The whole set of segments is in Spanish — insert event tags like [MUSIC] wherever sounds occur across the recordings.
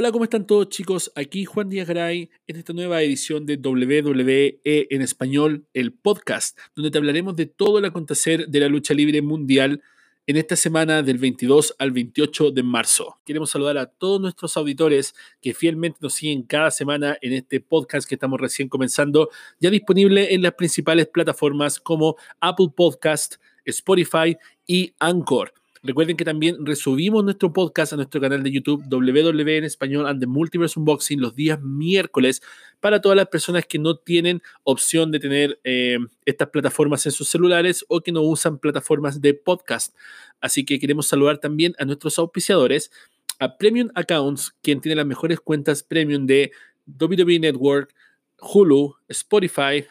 Hola, ¿cómo están todos chicos? Aquí Juan Díaz Garay en esta nueva edición de WWE en español, el podcast, donde te hablaremos de todo el acontecer de la lucha libre mundial en esta semana del 22 al 28 de marzo. Queremos saludar a todos nuestros auditores que fielmente nos siguen cada semana en este podcast que estamos recién comenzando, ya disponible en las principales plataformas como Apple Podcast, Spotify y Anchor. Recuerden que también resubimos nuestro podcast a nuestro canal de YouTube WW en español and the Multiverse Unboxing los días miércoles para todas las personas que no tienen opción de tener eh, estas plataformas en sus celulares o que no usan plataformas de podcast. Así que queremos saludar también a nuestros auspiciadores, a Premium Accounts, quien tiene las mejores cuentas premium de WWE Network, Hulu, Spotify,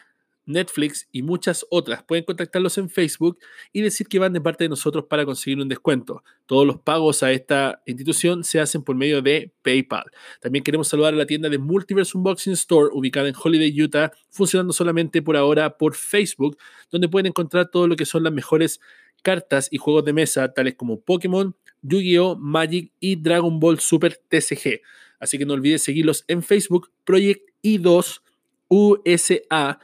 Netflix y muchas otras. Pueden contactarlos en Facebook y decir que van de parte de nosotros para conseguir un descuento. Todos los pagos a esta institución se hacen por medio de PayPal. También queremos saludar a la tienda de Multiverse Unboxing Store ubicada en Holiday, Utah, funcionando solamente por ahora por Facebook, donde pueden encontrar todo lo que son las mejores cartas y juegos de mesa, tales como Pokémon, Yu-Gi-Oh, Magic y Dragon Ball Super TCG. Así que no olvides seguirlos en Facebook, Project I2 USA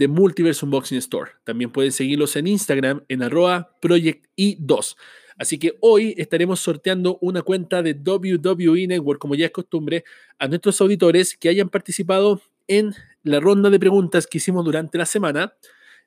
de Multiverse Unboxing Store. También pueden seguirlos en Instagram en arroba project 2 Así que hoy estaremos sorteando una cuenta de WWE Network, como ya es costumbre, a nuestros auditores que hayan participado en la ronda de preguntas que hicimos durante la semana,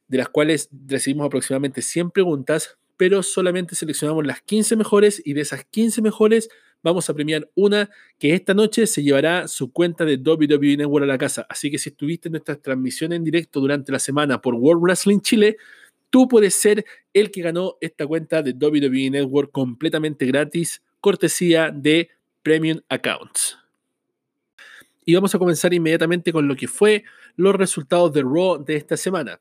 de las cuales recibimos aproximadamente 100 preguntas, pero solamente seleccionamos las 15 mejores y de esas 15 mejores vamos a premiar una que esta noche se llevará su cuenta de WWE Network a la casa. Así que si estuviste en nuestra transmisión en directo durante la semana por World Wrestling Chile, tú puedes ser el que ganó esta cuenta de WWE Network completamente gratis, cortesía de Premium Accounts. Y vamos a comenzar inmediatamente con lo que fue los resultados de Raw de esta semana.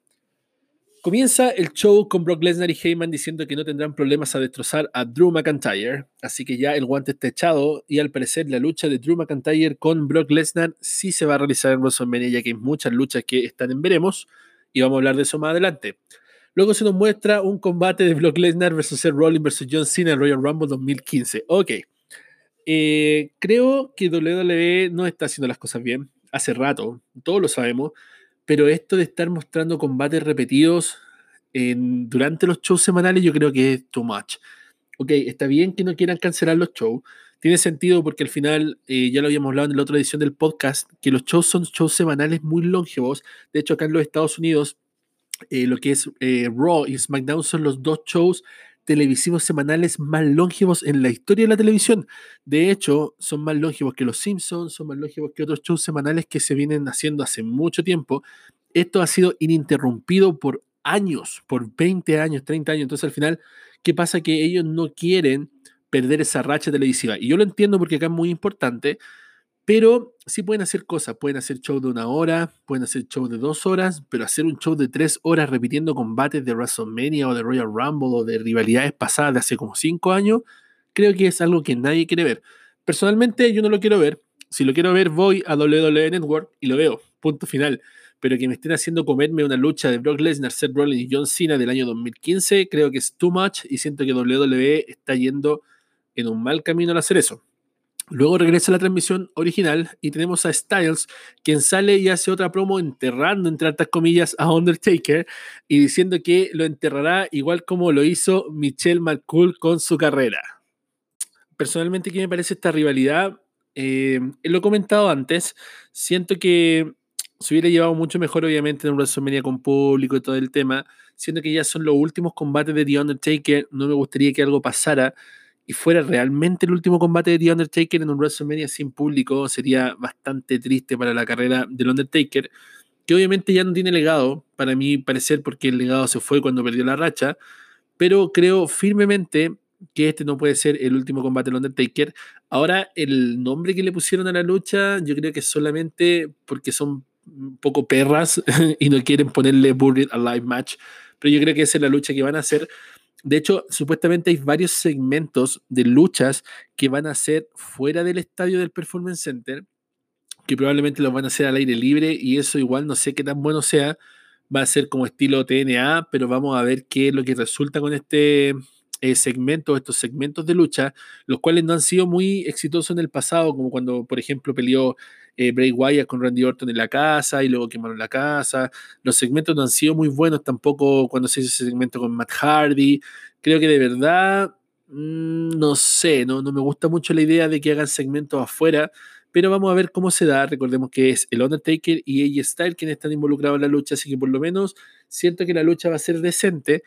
Comienza el show con Brock Lesnar y Heyman diciendo que no tendrán problemas a destrozar a Drew McIntyre, así que ya el guante está echado y al parecer la lucha de Drew McIntyre con Brock Lesnar sí se va a realizar en WrestleMania ya que hay muchas luchas que están en veremos y vamos a hablar de eso más adelante. Luego se nos muestra un combate de Brock Lesnar versus Seth Rollins versus John Cena en Royal Rumble 2015. Ok, eh, creo que WWE no está haciendo las cosas bien, hace rato, todos lo sabemos pero esto de estar mostrando combates repetidos durante los shows semanales yo creo que es too much. Ok, está bien que no quieran cancelar los shows, tiene sentido porque al final, eh, ya lo habíamos hablado en la otra edición del podcast, que los shows son shows semanales muy longevos. De hecho, acá en los Estados Unidos, eh, lo que es eh, Raw y SmackDown son los dos shows televisivos semanales más longevos en la historia de la televisión. De hecho, son más longevos que Los Simpsons, son más longevos que otros shows semanales que se vienen haciendo hace mucho tiempo. Esto ha sido ininterrumpido por años, por 20 años, 30 años. Entonces, al final, ¿qué pasa? Que ellos no quieren perder esa racha televisiva. Y yo lo entiendo porque acá es muy importante, pero sí pueden hacer cosas, pueden hacer show de una hora, pueden hacer show de dos horas, pero hacer un show de tres horas repitiendo combates de WrestleMania o de Royal Rumble o de rivalidades pasadas de hace como cinco años, creo que es algo que nadie quiere ver. Personalmente yo no lo quiero ver. Si lo quiero ver, voy a WWE Network y lo veo. Punto final. Pero que me estén haciendo comerme una lucha de Brock Lesnar, Seth Rollins y John Cena del año 2015, creo que es too much y siento que WWE está yendo en un mal camino al hacer eso. Luego regresa la transmisión original y tenemos a Styles, quien sale y hace otra promo enterrando, entre altas comillas, a Undertaker y diciendo que lo enterrará igual como lo hizo Michelle McCool con su carrera. Personalmente, ¿qué me parece esta rivalidad? Eh, lo he comentado antes, siento que se hubiera llevado mucho mejor, obviamente, en un WrestleMania con público y todo el tema, siendo que ya son los últimos combates de The Undertaker, no me gustaría que algo pasara y fuera realmente el último combate de The Undertaker en un WrestleMania sin público, sería bastante triste para la carrera del Undertaker, que obviamente ya no tiene legado, para mí parecer, porque el legado se fue cuando perdió la racha, pero creo firmemente que este no puede ser el último combate del Undertaker. Ahora, el nombre que le pusieron a la lucha, yo creo que solamente porque son un poco perras [LAUGHS] y no quieren ponerle Buried Alive Match, pero yo creo que esa es la lucha que van a hacer de hecho, supuestamente hay varios segmentos de luchas que van a ser fuera del estadio del Performance Center, que probablemente los van a hacer al aire libre y eso igual no sé qué tan bueno sea. Va a ser como estilo TNA, pero vamos a ver qué es lo que resulta con este eh, segmentos, estos segmentos de lucha, los cuales no han sido muy exitosos en el pasado, como cuando, por ejemplo, peleó eh, Bray Wyatt con Randy Orton en la casa y luego quemaron la casa. Los segmentos no han sido muy buenos tampoco cuando se hizo ese segmento con Matt Hardy. Creo que de verdad, mm, no sé, no, no me gusta mucho la idea de que hagan segmentos afuera pero vamos a ver cómo se da. Recordemos que es el Undertaker y AJ Styles quienes están involucrados en la lucha, así que por lo menos siento que la lucha va a ser decente,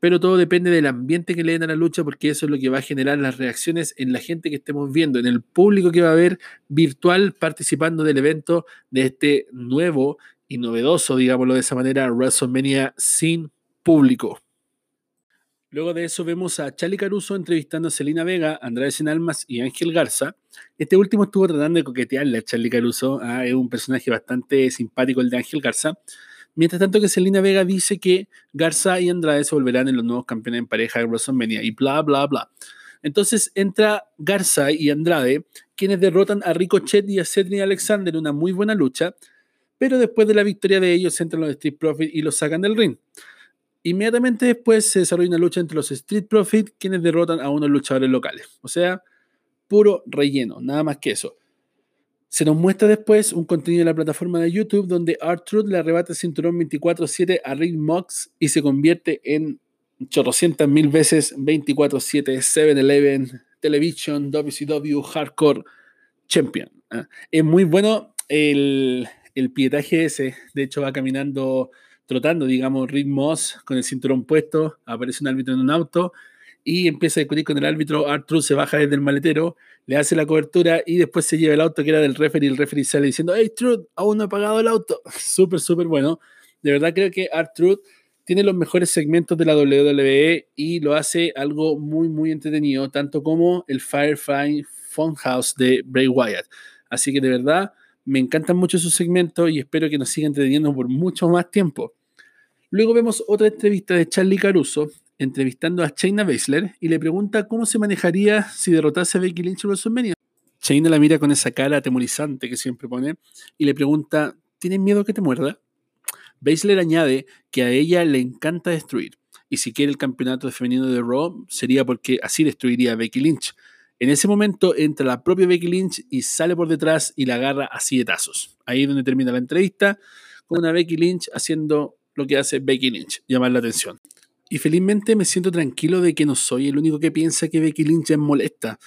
pero todo depende del ambiente que le den a la lucha, porque eso es lo que va a generar las reacciones en la gente que estemos viendo, en el público que va a haber virtual participando del evento de este nuevo y novedoso, digámoslo de esa manera, WrestleMania sin público. Luego de eso vemos a Charlie Caruso entrevistando a Celina Vega, Andrade Almas y Ángel Garza. Este último estuvo tratando de coquetearle a Charlie Caruso, ah, es un personaje bastante simpático el de Ángel Garza. Mientras tanto que Celina Vega dice que Garza y Andrade se volverán en los nuevos campeones en pareja de WrestleMania y bla, bla, bla. Entonces entra Garza y Andrade, quienes derrotan a Ricochet y a Cedric Alexander en una muy buena lucha, pero después de la victoria de ellos entran los Street Profits y los sacan del ring. Inmediatamente después se desarrolla una lucha entre los Street Profits, quienes derrotan a unos luchadores locales. O sea, puro relleno, nada más que eso. Se nos muestra después un contenido en la plataforma de YouTube donde R-Truth le arrebata el cinturón 24-7 a Rick Mox y se convierte en chorrocientas mil veces 24-7 7-Eleven Television WCW Hardcore Champion. ¿ah? Es muy bueno el, el pietaje ese. De hecho, va caminando trotando, digamos, Rick Moss con el cinturón puesto, aparece un árbitro en un auto y empieza a discutir con el árbitro, Arthur se baja desde el maletero, le hace la cobertura y después se lleva el auto que era del referee el referee sale diciendo, hey Truth, aún no he pagado el auto. [LAUGHS] súper, súper bueno. De verdad creo que Arthur tiene los mejores segmentos de la WWE y lo hace algo muy, muy entretenido, tanto como el Firefly Funhouse de Bray Wyatt. Así que de verdad me encantan mucho sus segmentos y espero que nos siga entreteniendo por mucho más tiempo. Luego vemos otra entrevista de Charlie Caruso entrevistando a Shayna Baszler y le pregunta cómo se manejaría si derrotase a Becky Lynch en WrestleMania. Shayna la mira con esa cara atemorizante que siempre pone y le pregunta, ¿tienes miedo que te muerda? Baszler añade que a ella le encanta destruir y si quiere el campeonato femenino de Raw sería porque así destruiría a Becky Lynch. En ese momento entra la propia Becky Lynch y sale por detrás y la agarra a tazos. Ahí es donde termina la entrevista con una Becky Lynch haciendo lo que hace Becky Lynch, llamar la atención. Y felizmente me siento tranquilo de que no soy el único que piensa que Becky Lynch es molesta.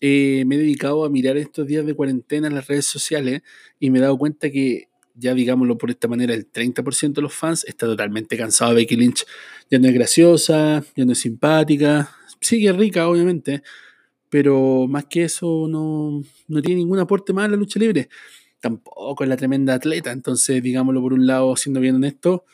Eh, me he dedicado a mirar estos días de cuarentena en las redes sociales y me he dado cuenta que, ya digámoslo por esta manera, el 30% de los fans está totalmente cansado de Becky Lynch. Ya no es graciosa, ya no es simpática, sigue rica obviamente, pero más que eso no, no tiene ningún aporte más a la lucha libre. Tampoco es la tremenda atleta, entonces digámoslo por un lado, siendo bien honesto,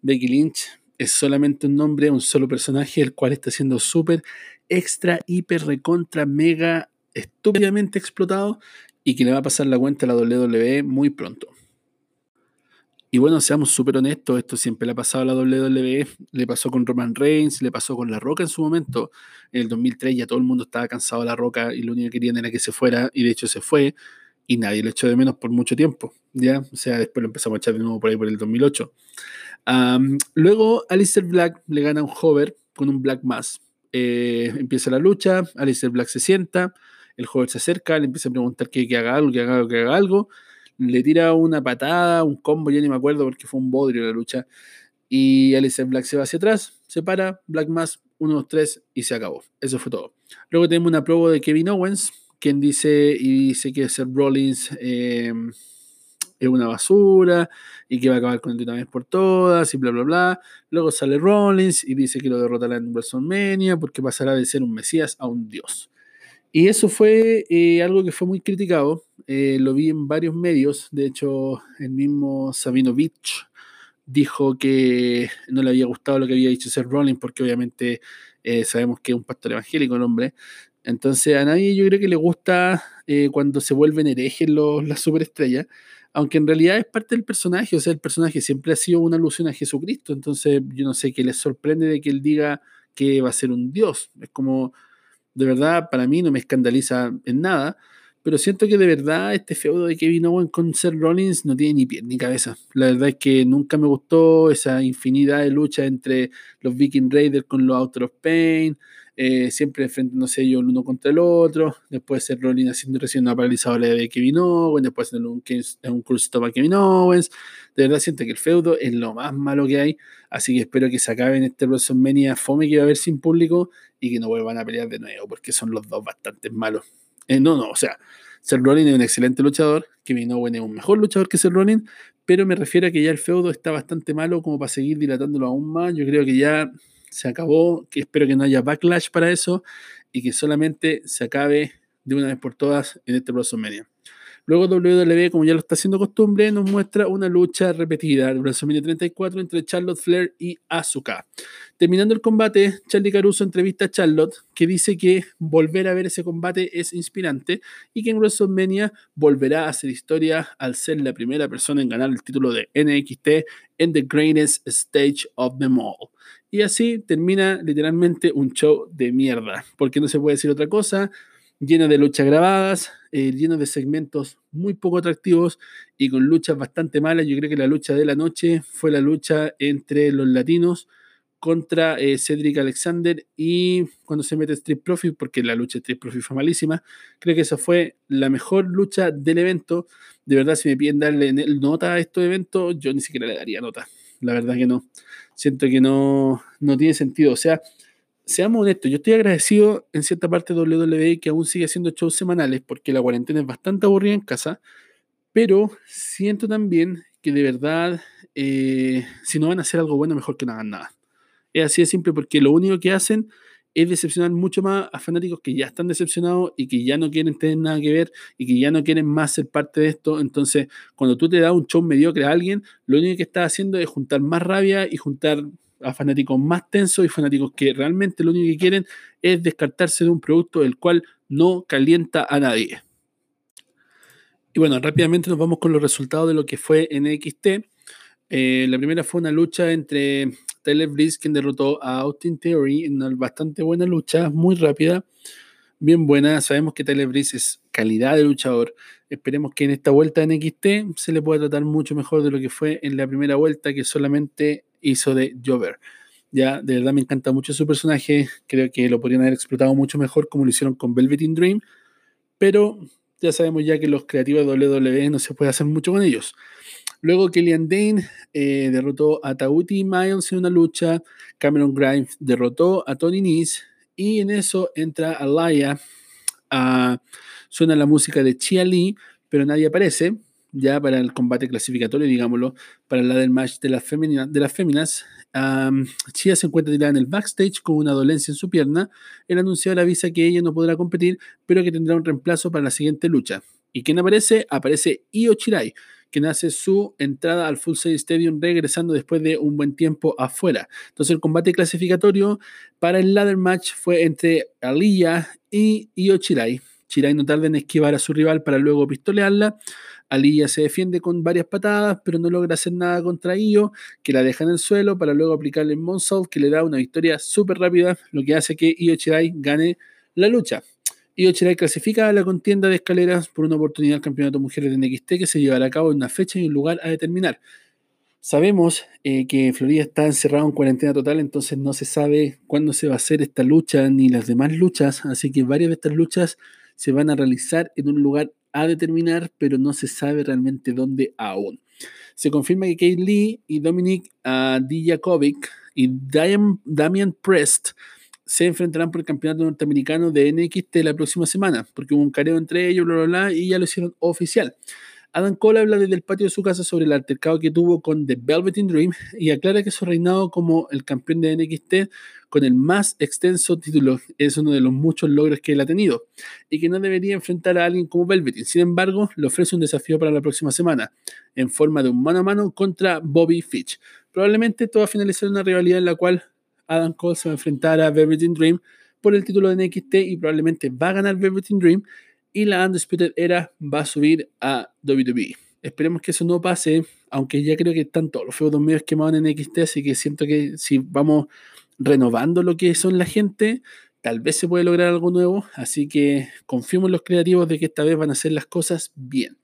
Becky Lynch es solamente un nombre, un solo personaje, el cual está siendo súper, extra, hiper, recontra, mega, estúpidamente explotado y que le va a pasar la cuenta a la WWE muy pronto. Y bueno, seamos súper honestos, esto siempre le ha pasado a la WWE, le pasó con Roman Reigns, le pasó con La Roca en su momento, en el 2003 ya todo el mundo estaba cansado de La Roca y lo único que querían era que se fuera y de hecho se fue y nadie lo echó de menos por mucho tiempo, ¿ya? O sea, después lo empezamos a echar de nuevo por ahí por el 2008 luego Alistair Black le gana un hover con un Black Mass. Eh, empieza la lucha, Alistair Black se sienta, el hover se acerca, le empieza a preguntar que, haga algo, que haga algo, que haga algo. Le tira una patada, un combo, ya ni me acuerdo porque fue un bodrio la lucha. Y Alistair Black se va hacia atrás, se para, Black Mass, 1, 2, 3 y se acabó. Eso fue todo. Luego tenemos una prueba de Kevin Owens, quien dice y dice que Seth Rollins eh, es una basura y que va a acabar con el vez por todas y bla, bla, bla. Luego sale Rollins y dice que lo derrotará en WrestleMania porque pasará de ser un Mesías a un Dios. Y eso fue eh, algo que fue muy criticado. Eh, lo vi en varios medios. De hecho, el mismo Sabino Beach dijo que no le había gustado lo que había dicho Seth Rollins porque obviamente eh, sabemos que es un pastor evangélico el hombre. Entonces a nadie yo creo que le gusta cuando se vuelven herejes los, las superestrellas aunque en realidad es parte del personaje, o sea, el personaje siempre ha sido una alusión a Jesucristo, entonces yo no sé qué les sorprende de que él diga que va a ser un Dios. Es como, de verdad, para mí no me escandaliza en nada, pero siento que de verdad este feudo de Kevin Owens con Seth Rollins no tiene ni pie ni cabeza. La verdad es que nunca me gustó esa infinidad de lucha entre los Viking Raiders con los Out of Pain, eh, siempre enfrentándose ellos el uno contra el otro, después Seth Rollins haciendo recién una paralizadora de Kevin Owens, después en un, un cruz a Kevin Owens, de verdad siento que el feudo es lo más malo que hay, así que espero que se acabe en este WrestleMania fome que va a haber sin público y que no vuelvan a pelear de nuevo, porque son los dos bastante malos. Eh, no, no, o sea, Seth Rollins es un excelente luchador, Kevin Owens es un mejor luchador que Seth Rollins, pero me refiero a que ya el feudo está bastante malo como para seguir dilatándolo aún más. Yo creo que ya se acabó, que espero que no haya backlash para eso y que solamente se acabe de una vez por todas en este WrestleMania. Luego WWE, como ya lo está haciendo costumbre, nos muestra una lucha repetida de WrestleMania 34 entre Charlotte Flair y Asuka. Terminando el combate, Charlie Caruso entrevista a Charlotte, que dice que volver a ver ese combate es inspirante y que en WrestleMania volverá a hacer historia al ser la primera persona en ganar el título de NXT en The Greatest Stage of them all. Y así termina literalmente un show de mierda, porque no se puede decir otra cosa lleno de luchas grabadas, eh, lleno de segmentos muy poco atractivos y con luchas bastante malas. Yo creo que la lucha de la noche fue la lucha entre los latinos contra eh, Cedric Alexander y cuando se mete Street Profit, porque la lucha de Street Profit fue malísima, creo que esa fue la mejor lucha del evento. De verdad, si me piden darle nota a estos eventos, yo ni siquiera le daría nota. La verdad que no. Siento que no, no tiene sentido. O sea, seamos honestos, yo estoy agradecido en cierta parte de WWE que aún sigue haciendo shows semanales porque la cuarentena es bastante aburrida en casa, pero siento también que de verdad, eh, si no van a hacer algo bueno, mejor que no hagan nada. Es así de simple porque lo único que hacen es decepcionar mucho más a fanáticos que ya están decepcionados y que ya no quieren tener nada que ver y que ya no quieren más ser parte de esto. Entonces, cuando tú te das un show mediocre a alguien, lo único que estás haciendo es juntar más rabia y juntar a fanáticos más tensos y fanáticos que realmente lo único que quieren es descartarse de un producto el cual no calienta a nadie. Y bueno, rápidamente nos vamos con los resultados de lo que fue NXT. Eh, la primera fue una lucha entre Tyler Breeze, quien derrotó a Austin Theory en una bastante buena lucha, muy rápida, bien buena. Sabemos que Tyler Breeze es calidad de luchador. Esperemos que en esta vuelta en NXT se le pueda tratar mucho mejor de lo que fue en la primera vuelta, que solamente hizo de Jover. Ya, de verdad me encanta mucho su personaje. Creo que lo podrían haber explotado mucho mejor como lo hicieron con Velvet in Dream. Pero ya sabemos ya que los creativos de WWE no se puede hacer mucho con ellos. Luego Killian Dane eh, derrotó a Tauti Miles en una lucha. Cameron Grimes derrotó a Tony Nese. Y en eso entra Alaya. Uh, suena la música de Chia Lee, pero nadie aparece ya para el combate clasificatorio, digámoslo, para la del match de, las féminas. Chia se encuentra tirada en el backstage con una dolencia en su pierna. El anunciador avisa que ella no podrá competir, pero que tendrá un reemplazo para la siguiente lucha. ¿Y quién aparece? Aparece Io Chirai, quien hace su entrada al Full Sail Stadium regresando después de un buen tiempo afuera. Entonces el combate clasificatorio para el ladder match fue entre Aliyah y Io Chirai. Chirai no tarda en esquivar a su rival para luego pistolearla. Aliyah se defiende con varias patadas, pero no logra hacer nada contra Io, que la deja en el suelo para luego aplicarle el Moonsault, que le da una victoria súper rápida, lo que hace que Io Chirai gane la lucha. Io Chirai clasifica a la contienda de escaleras por una oportunidad al campeonato mujeres de NXT que se llevará a cabo en una fecha y un lugar a determinar. Sabemos eh, que Florida está encerrado en cuarentena total, entonces no se sabe cuándo se va a hacer esta lucha ni las demás luchas, así que varias de estas luchas se van a realizar en un lugar a determinar, pero no se sabe realmente dónde aún. Se confirma que Kate Lee y Dominic uh, Dijakovic y Damian Prest se enfrentarán por el campeonato norteamericano de NXT la próxima semana, porque hubo un careo entre ellos, bla, bla, bla, y ya lo hicieron oficial. Adam Cole habla desde el patio de su casa sobre el altercado que tuvo con The Velvet Dream y aclara que su reinado como el campeón de NXT con el más extenso título es uno de los muchos logros que él ha tenido y que no debería enfrentar a alguien como Velvet. Sin embargo, le ofrece un desafío para la próxima semana en forma de un mano a mano contra Bobby Fitch. Probablemente todo va a finalizar una rivalidad en la cual Adam Cole se va a enfrentar a Velvet Dream por el título de NXT y probablemente va a ganar Velvet Dream y la Undisputed Era va a subir a WWE. Esperemos que eso no pase, aunque ya creo que están todos los feudos medios quemados en NXT, así que siento que si vamos renovando lo que son la gente, tal vez se puede lograr algo nuevo, así que confiemos en los creativos de que esta vez van a hacer las cosas bien.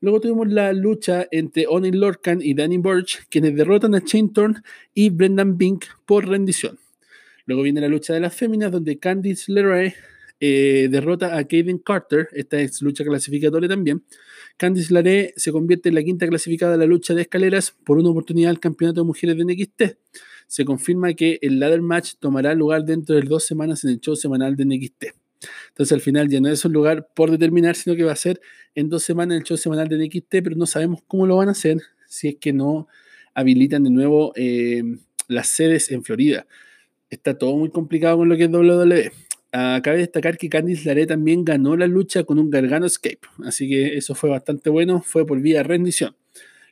Luego tuvimos la lucha entre Oni Lorcan y Danny Burch, quienes derrotan a Thorn y Brendan Bink por rendición. Luego viene la lucha de las féminas, donde Candice LeRae eh, derrota a Kaden Carter. Esta es lucha clasificatoria también. Candice LeRae se convierte en la quinta clasificada de la lucha de escaleras por una oportunidad al campeonato de mujeres de NXT. Se confirma que el ladder match tomará lugar dentro de dos semanas en el show semanal de NXT. Entonces al final ya no es un lugar por determinar, sino que va a ser en dos semanas el show semanal de NXT, pero no sabemos cómo lo van a hacer si es que no habilitan de nuevo eh, las sedes en Florida. Está todo muy complicado con lo que es WWE. Ah, cabe destacar que Candice LeRae también ganó la lucha con un Gargano Escape, así que eso fue bastante bueno, fue por vía rendición.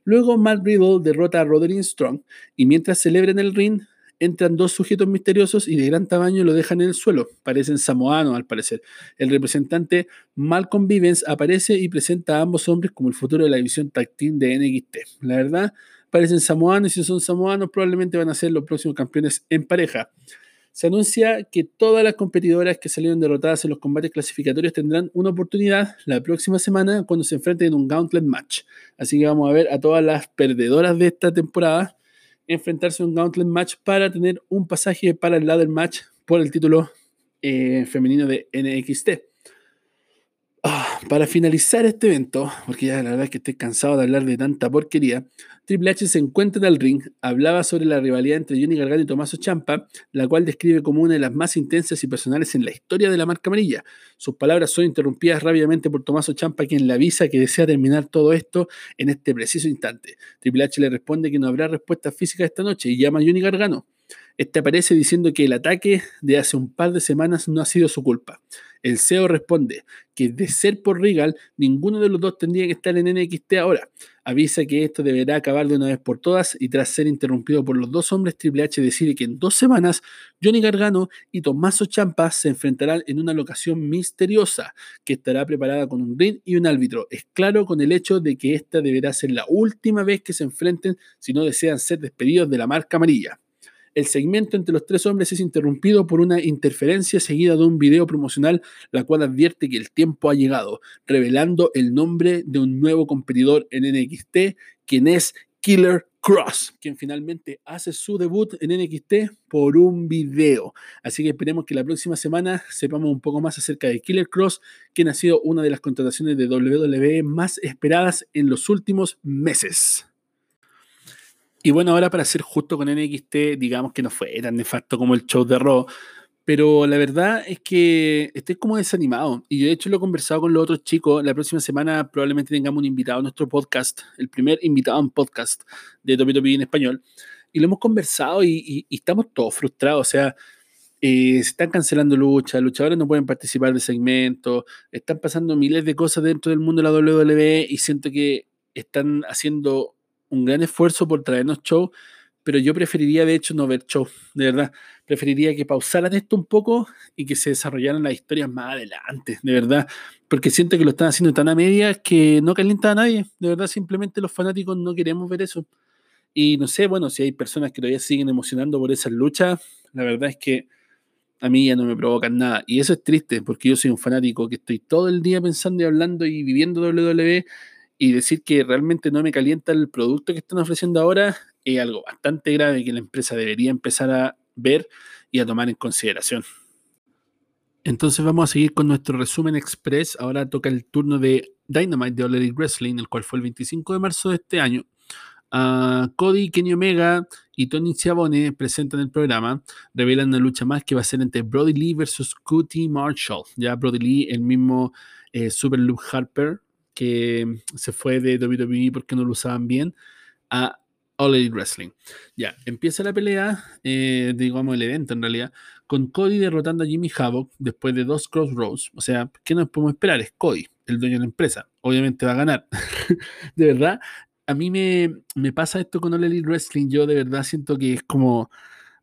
Luego Matt Riddle derrota a Roderick Strong y mientras celebran el ring, entran dos sujetos misteriosos y de gran tamaño lo dejan en el suelo. Parecen samoanos al parecer. El representante Malcolm Vivens aparece y presenta a ambos hombres como el futuro de la división team de NXT. La verdad, parecen samoanos y si son samoanos probablemente van a ser los próximos campeones en pareja. Se anuncia que todas las competidoras que salieron derrotadas en los combates clasificatorios tendrán una oportunidad la próxima semana cuando se enfrenten en un Gauntlet Match. Así que vamos a ver a todas las perdedoras de esta temporada enfrentarse en un Gauntlet Match para tener un pasaje para el Ladder Match por el título eh, femenino de NXT. Para finalizar este evento, porque ya la verdad es que estoy cansado de hablar de tanta porquería, Triple H se encuentra en el ring, hablaba sobre la rivalidad entre Johnny Gargano y Tommaso Champa, la cual describe como una de las más intensas y personales en la historia de la marca amarilla. Sus palabras son interrumpidas rápidamente por Tommaso Champa, quien le avisa que desea terminar todo esto en este preciso instante. Triple H le responde que no habrá respuesta física esta noche y llama a Johnny Gargano. Este aparece diciendo que el ataque de hace un par de semanas no ha sido su culpa. El CEO responde que de ser por Regal, ninguno de los dos tendría que estar en NXT ahora. Avisa que esto deberá acabar de una vez por todas y tras ser interrumpido por los dos hombres, Triple H decide que en dos semanas Johnny Gargano y Tommaso Champa se enfrentarán en una locación misteriosa que estará preparada con un ring y un árbitro. Es claro con el hecho de que esta deberá ser la última vez que se enfrenten si no desean ser despedidos de la marca amarilla. El segmento entre los tres hombres es interrumpido por una interferencia seguida de un video promocional, la cual advierte que el tiempo ha llegado, revelando el nombre de un nuevo competidor en NXT, quien es Killer Cross, quien finalmente hace su debut en NXT por un video. Así que esperemos que la próxima semana sepamos un poco más acerca de Killer Cross, quien ha sido una de las contrataciones de WWE más esperadas en los últimos meses. Y bueno, ahora para ser justo con NXT, digamos que no fue tan nefasto como el show de Raw, pero la verdad es que estoy como desanimado. Y de hecho lo he conversado con los otros chicos. La próxima semana probablemente tengamos un invitado a nuestro podcast, el primer invitado un podcast de WWE en español. Y lo hemos conversado y, estamos todos frustrados. O sea, eh, se están cancelando luchas, luchadores no pueden participar de segmentos, están pasando miles de cosas dentro del mundo de la WWE y siento que están haciendo un gran esfuerzo por traernos show, pero yo preferiría de hecho no ver show, de verdad. Preferiría que pausaran esto un poco y que se desarrollaran las historias más adelante, de verdad. Porque siento que lo están haciendo tan a medias que no calienta a nadie. De verdad, simplemente los fanáticos no queremos ver eso. Y no sé, bueno, si hay personas que todavía siguen emocionando por esas luchas, la verdad es que a mí ya no me provocan nada. Y eso es triste, porque yo soy un fanático que estoy todo el día pensando y hablando y viviendo WWE y decir que realmente no me calienta el producto que están ofreciendo ahora es algo bastante grave que la empresa debería empezar a ver y a tomar en consideración. Entonces vamos a seguir con nuestro resumen express. Ahora toca el turno de Dynamite de All Wrestling, el cual fue el 25 de marzo de este año. Uh, Cody, Kenny Omega y Tony Ciabone presentan el programa, revelan una lucha más que va a ser entre Brody Lee versus Cootie Marshall. Ya Brody Lee, el mismo eh, Super Luke Harper, que se fue de WWE porque no lo usaban bien a All Elite Wrestling. Ya, empieza la pelea, eh, digamos el evento en realidad, con Cody derrotando a Jimmy Havoc después de dos Crossroads. O sea, ¿qué nos podemos esperar? Es Cody, el dueño de la empresa. Obviamente va a ganar. [LAUGHS] de verdad, a mí me, me pasa esto con All Elite Wrestling. Yo de verdad siento que es como,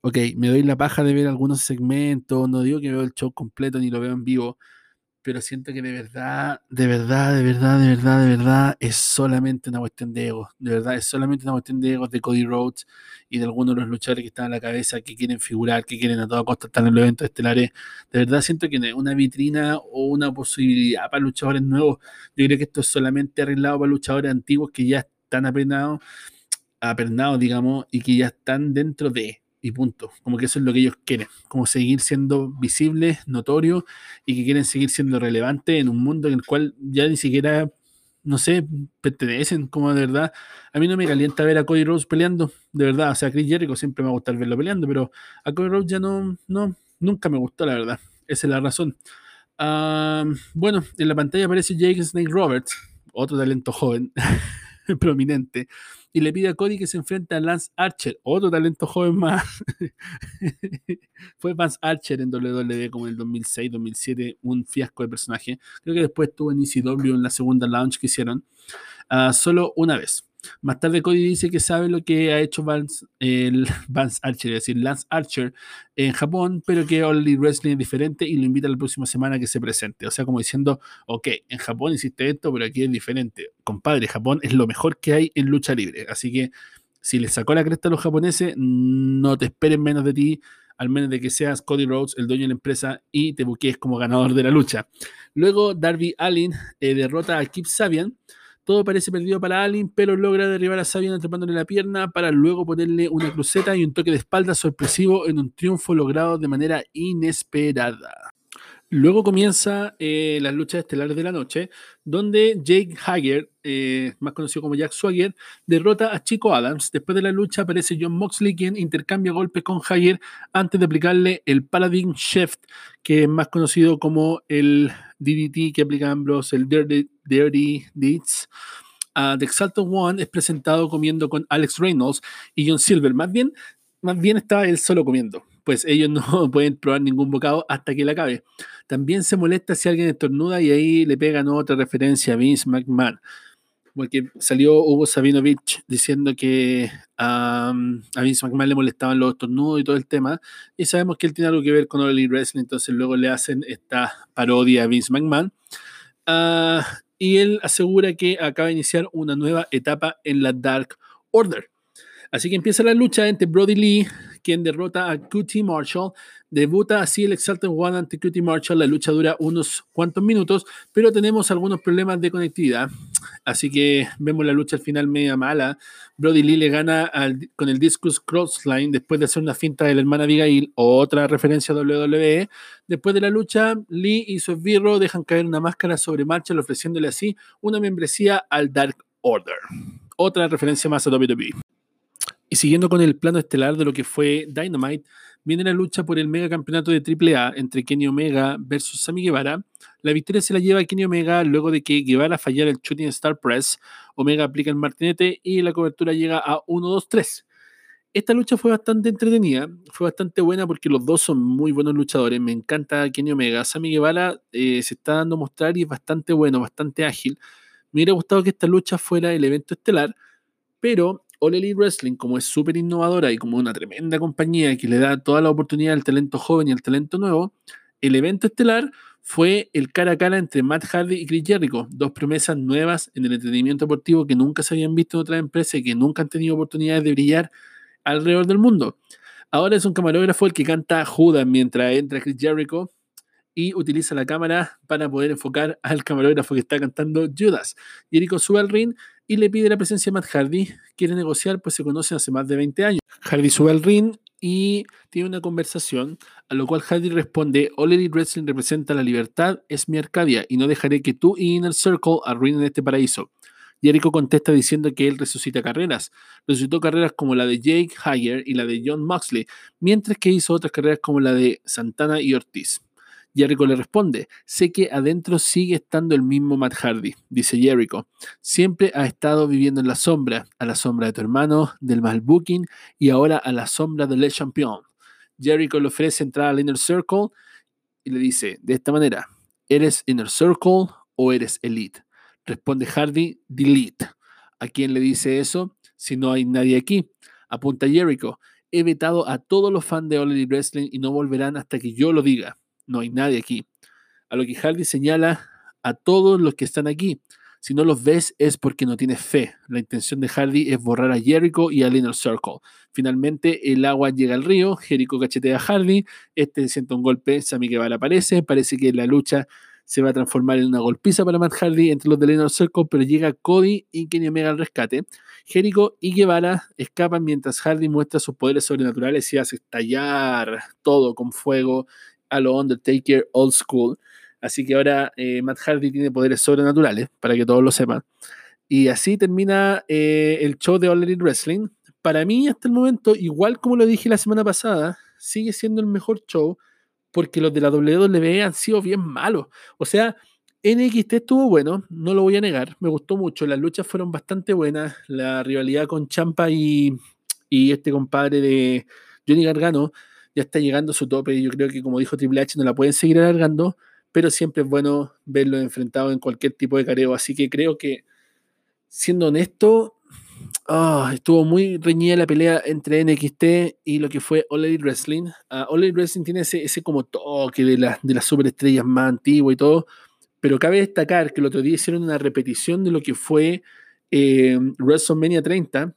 ok, me doy la paja de ver algunos segmentos, no digo que veo el show completo ni lo veo en vivo, pero siento que de verdad, de verdad, de verdad, de verdad, de verdad, es solamente una cuestión de ego. De verdad, es solamente una cuestión de ego de Cody Rhodes y de algunos de los luchadores que están en la cabeza, que quieren figurar, que quieren a toda costa estar en los eventos estelares. De verdad, siento que una vitrina o una posibilidad para luchadores nuevos. Yo creo que esto es solamente arreglado para luchadores antiguos que ya están apenados, apernados, digamos, y que ya están dentro de y punto. Como que eso es lo que ellos quieren, como seguir siendo visibles, notorios y que quieren seguir siendo relevantes en un mundo en el cual ya ni siquiera, no sé, pertenecen, como de verdad. A mí no me calienta ver a Cody Rhodes peleando, de verdad. O sea, Chris Jericho siempre me va a gustar verlo peleando, pero a Cody Rhodes ya no, no, nunca me gustó, la verdad. Esa es la razón. Bueno, en la pantalla aparece Jake Snake Roberts, otro talento joven, [LAUGHS] prominente, y le pide a Cody que se enfrente a Lance Archer, otro talento joven más. [LAUGHS] Fue Lance Archer en WWE como en el 2006, 2007, un fiasco de personaje. Creo que después estuvo en ECW en la segunda launch que hicieron, uh, solo una vez. Más tarde Cody dice que sabe lo que ha hecho Vance, el, [LAUGHS] Archer, es decir, Lance Archer en Japón, pero que Elite Wrestling es diferente y lo invita la próxima semana a que se presente. O sea, como diciendo, ok, en Japón hiciste esto, pero aquí es diferente. Compadre, Japón es lo mejor que hay en lucha libre. Así que si le sacó la cresta a los japoneses, no te esperen menos de ti, al menos de que seas Cody Rhodes, el dueño de la empresa, y te buquees como ganador de la lucha. Luego, Darby Allin eh, derrota a Kip Sabian todo parece perdido para Allen, pero logra derribar a Sabian atrapándole la pierna para luego ponerle una cruceta y un toque de espalda sorpresivo en un triunfo logrado de manera inesperada. Luego comienza eh, las luchas estelares de la noche, donde Jake Hager, eh, más conocido como Jack Swagger, derrota a Chico Adams. Después de la lucha aparece John Moxley, quien intercambia golpes con Hager antes de aplicarle el Paladin Shift, que es más conocido como el DDT que aplica Ambrose, el Dirty, Dirty Deeds. Uh, The Exalted One es presentado comiendo con Alex Reynolds y John Silver. Más bien, más bien está él solo comiendo, pues ellos [LAUGHS] no pueden probar ningún bocado hasta que le acabe. También se molesta si alguien estornuda y ahí le pegan otra referencia a Vince McMahon. Porque salió Hugo Sabinovich diciendo que a Vince McMahon le molestaban los estornudos y todo el tema. Y sabemos que él tiene algo que ver con All Wrestling, entonces luego le hacen esta parodia a Vince McMahon. Ah, y él asegura que acaba de iniciar una nueva etapa en la Dark Order. Así que empieza la lucha entre Brody Lee, quien derrota a QT Marshall. Debuta así el Exalted One ante QT Marshall. La lucha dura unos cuantos minutos, pero tenemos algunos problemas de conectividad. Así que vemos la lucha al final media mala. Brody Lee le gana con el Discus Crossline después de hacer una finta de la hermana Abigail, otra referencia a WWE. Después de la lucha, Lee y su esbirro dejan caer una máscara sobre Marshall, ofreciéndole así una membresía al Dark Order. Otra referencia más a WWE. Y siguiendo con el plano estelar de lo que fue Dynamite, viene la lucha por el mega campeonato de AAA entre Kenny Omega versus Sammy Guevara. La victoria se la lleva Kenny Omega luego de que Guevara fallara el Shooting Star Press. Omega aplica el martinete y la cobertura llega a 1-2-3. Esta lucha fue bastante entretenida, fue bastante buena porque los dos son muy buenos luchadores. Me encanta Kenny Omega. Sammy Guevara eh, se está dando a mostrar y es bastante bueno, bastante ágil. Me hubiera gustado que esta lucha fuera el evento estelar, pero All Elite Wrestling, como es súper innovadora y como una tremenda compañía que le da toda la oportunidad al talento joven y al talento nuevo, el evento estelar fue el cara a cara entre Matt Hardy y Chris Jericho, dos promesas nuevas en el entretenimiento deportivo que nunca se habían visto en otras empresas y que nunca han tenido oportunidades de brillar alrededor del mundo. Ahora es un camarógrafo el que canta Judas mientras entra Chris Jericho y utiliza la cámara para poder enfocar al camarógrafo que está cantando Judas. Jericho sube al ring y le pide la presencia de Matt Hardy. Quiere negociar, pues se conocen hace más de 20 años. Hardy sube al ring y tiene una conversación, a lo cual Hardy responde, All Elite Wrestling representa la libertad, es mi Arcadia, y no dejaré que tú y Inner Circle arruinen este paraíso. Jericho contesta diciendo que él resucita carreras. Resucitó carreras como la de Jake Hager y la de John Moxley, mientras que hizo otras carreras como la de Santana y Ortiz. Jericho le responde, sé que adentro sigue estando el mismo Matt Hardy, dice Jericho. Siempre ha estado viviendo en la sombra, a la sombra de tu hermano, del mal booking y ahora a la sombra del Le Champion. Jericho le ofrece entrar al Inner Circle y le dice, de esta manera, ¿eres Inner Circle o eres Elite? Responde Hardy, Delete. ¿A quién le dice eso? Si no hay nadie aquí. Apunta Jericho, he vetado a todos los fans de All Wrestling y no volverán hasta que yo lo diga no hay nadie aquí. A lo que Hardy señala a todos los que están aquí. Si no los ves es porque no tienes fe. La intención de Hardy es borrar a Jericho y al Inner Circle. Finalmente el agua llega al río, Jericho cachetea a Hardy, este siente un golpe, Sammy Guevara aparece, parece que la lucha se va a transformar en una golpiza para Matt Hardy entre los de Inner Circle, pero llega Cody y Kenny Omega al rescate. Jericho y Guevara escapan mientras Hardy muestra sus poderes sobrenaturales y hace estallar todo con fuego a lo Undertaker Old School. Así que ahora eh, Matt Hardy tiene poderes sobrenaturales, para que todos lo sepan. Y así termina eh, el show de All Elite Wrestling. Para mí, hasta el momento, igual como lo dije la semana pasada, sigue siendo el mejor show porque los de la WWE han sido bien malos. O sea, NXT estuvo bueno, no lo voy a negar, me gustó mucho, las luchas fueron bastante buenas, la rivalidad con Champa y, y este compadre de Johnny Gargano ya está llegando su tope, yo creo que como dijo Triple H no la pueden seguir alargando, pero siempre es bueno verlo enfrentado en cualquier tipo de careo, así que creo que, siendo honesto, Ah, estuvo muy reñida la pelea entre NXT y lo que fue All Elite Wrestling. Uh, All Elite Wrestling tiene ese, ese como toque de, de las superestrellas más antiguas y todo, pero cabe destacar que el otro día hicieron una repetición de lo que fue eh, WrestleMania 30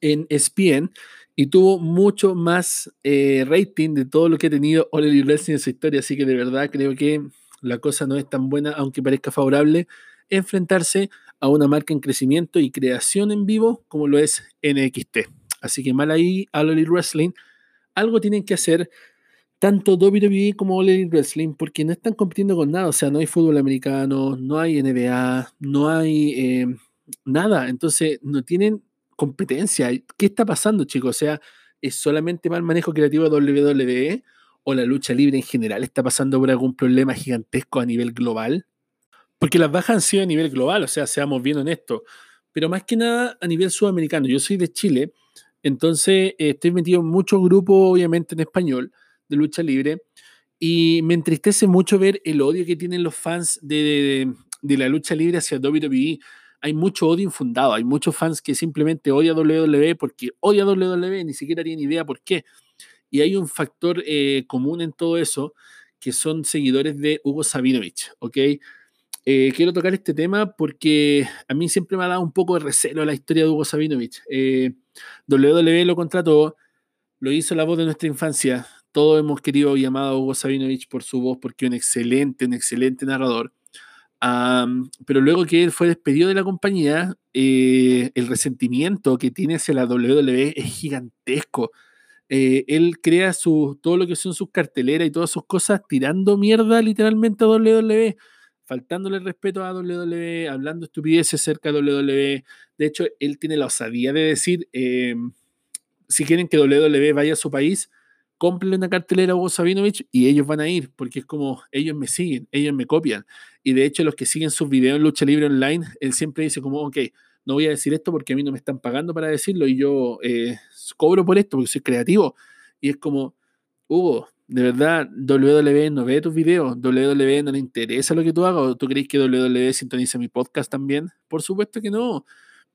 en ESPN y tuvo mucho más eh, rating de todo lo que ha tenido All Wrestling en su historia, así que de verdad creo que la cosa no es tan buena, aunque parezca favorable, enfrentarse a una marca en crecimiento y creación en vivo como lo es NXT. Así que mal ahí, All Wrestling, algo tienen que hacer tanto WWE como All Wrestling porque no están compitiendo con nada, o sea, no hay fútbol americano, no hay NBA, no hay eh, nada, entonces no tienen competencia. ¿Qué está pasando, chicos? O sea, ¿es solamente mal manejo creativo de WWE o la lucha libre en general está pasando por algún problema gigantesco a nivel global? Porque las bajas han sido a nivel global, o sea, seamos bien honestos, pero más que nada a nivel sudamericano. Yo soy de Chile, entonces eh, estoy metido en muchos grupos, obviamente en español, de lucha libre, y me entristece mucho ver el odio que tienen los fans de, de, la lucha libre hacia WWE. Hay mucho odio infundado, hay muchos fans que simplemente odian WWE porque odia a WWE, ni siquiera tienen idea por qué. Y hay un factor eh, común en todo eso, que son seguidores de Hugo Sabinovich, ¿ok? Eh, quiero tocar este tema porque a mí siempre me ha dado un poco de recelo la historia de Hugo Sabinovich. Eh, WWE lo contrató, lo hizo la voz de nuestra infancia. Todos hemos querido llamar a Hugo Sabinovich por su voz porque es un excelente, un excelente narrador. Pero luego que él fue despedido de la compañía, eh, el resentimiento que tiene hacia la WWE es gigantesco. él crea su, todo lo que son sus carteleras y todas sus cosas tirando mierda literalmente a WWE faltándole respeto a WWE, hablando estupideces cerca de WWE. De hecho, él tiene la osadía de decir, em, si quieren que WWE vaya a su país, cómprenle una cartelera a Hugo Sabinovich y ellos van a ir, porque es como, ellos me siguen, ellos me copian. Y de hecho, los que siguen sus videos en Lucha Libre Online, él siempre dice como, ok, no voy a decir esto porque a mí no me están pagando para decirlo y yo eh, cobro por esto porque soy creativo. Y es como, Hugo, de verdad, WWE no ve tus videos, WWE no le interesa lo que tú hagas, o tú crees que WWE sintoniza mi podcast también? Por supuesto que no.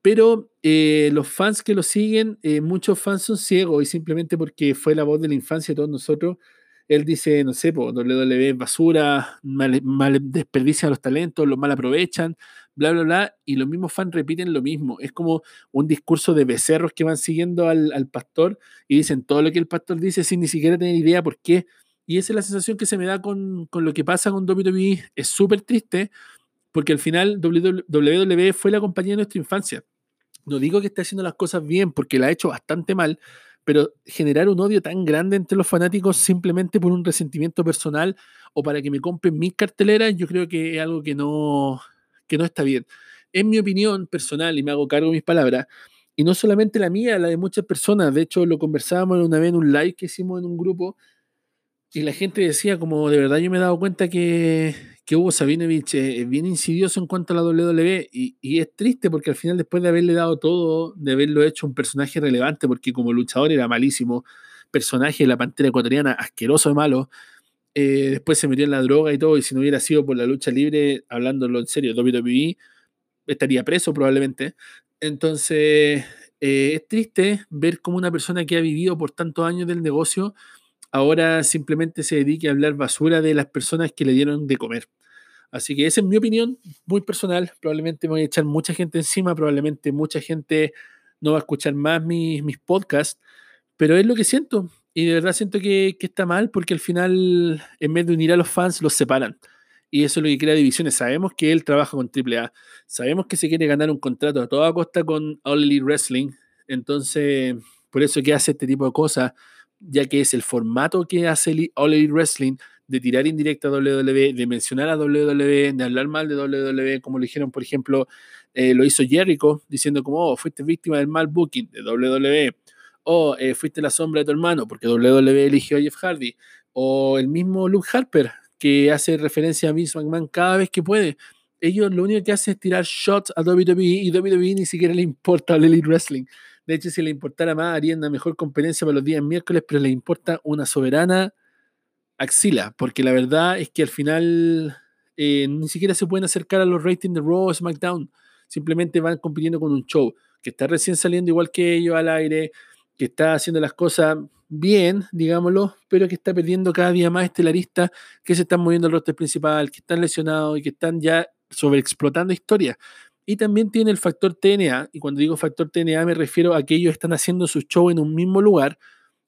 Pero eh, los fans que lo siguen, eh, muchos fans son ciegos y simplemente porque fue la voz de la infancia de todos nosotros, él dice, no sé, WWE es basura, mal, mal desperdicia los talentos, los mal aprovechan, bla, bla, bla, y los mismos fans repiten lo mismo. Es como un discurso de becerros que van siguiendo al, pastor y dicen todo lo que el pastor dice sin ni siquiera tener idea por qué. Y esa es la sensación que se me da con, con lo que pasa con WWE. Es súper triste porque al final WWE fue la compañía de nuestra infancia. No digo que esté haciendo las cosas bien porque la ha hecho bastante mal, pero generar un odio tan grande entre los fanáticos simplemente por un resentimiento personal o para que me compren mis carteleras, yo creo que es algo que no, que no está bien. En mi opinión personal, y me hago cargo de mis palabras, y no solamente la mía, la de muchas personas, de hecho lo conversábamos una vez en un live que hicimos en un grupo, y la gente decía como, de verdad yo me he dado cuenta que, que Hugo Sabinovich es bien insidioso en cuanto a la WWE, y, y, es triste porque al final después de haberle dado todo, de haberlo hecho un personaje relevante, porque como luchador era malísimo, personaje de la Pantera Ecuatoriana, asqueroso de malo, eh, después se metió en la droga y todo, y si no hubiera sido por la lucha libre, hablándolo en serio, WWE estaría preso probablemente. Entonces, eh, es triste ver cómo una persona que ha vivido por tantos años del negocio ahora simplemente se dedique a hablar basura de las personas que le dieron de comer. Así que esa es mi opinión, muy personal. Probablemente me voy a echar mucha gente encima, probablemente mucha gente no va a escuchar más mis, mis podcasts, pero es lo que siento. Y de verdad siento que, que, está mal porque al final, en vez de unir a los fans, los separan. y eso es lo que crea divisiones. Sabemos que él trabaja con AAA, sabemos que se quiere ganar un contrato a toda costa con All Elite Wrestling, entonces por eso que hace este tipo de cosas, ya que es el formato que hace All Elite Wrestling de tirar indirecta a WWE, de mencionar a WWE, de hablar mal de WWE, como lo dijeron, por ejemplo, eh, lo hizo Jericho, diciendo como, oh, fuiste víctima del mal booking de WWE, o eh, fuiste la sombra de tu hermano, porque WWE eligió a Jeff Hardy, o el mismo Luke Harper, que hace referencia a Vince McMahon cada vez que puede. Ellos lo único que hacen es tirar shots a WWE y WWE ni siquiera le importa el Elite Wrestling. De hecho, si le importara más, harían una mejor competencia para los días miércoles, pero le importa una soberana axila, porque la verdad es que al final eh, ni siquiera se pueden acercar a los ratings de Raw o SmackDown. Simplemente van compitiendo con un show que está recién saliendo igual que ellos al aire, que está haciendo las cosas bien, digámoslo, pero que está perdiendo cada día más estelaristas que se están moviendo al roster principal, que están lesionados y que están ya sobreexplotando historias. Y también tiene el factor TNA, y cuando digo factor TNA me refiero a que ellos están haciendo sus shows en un mismo lugar,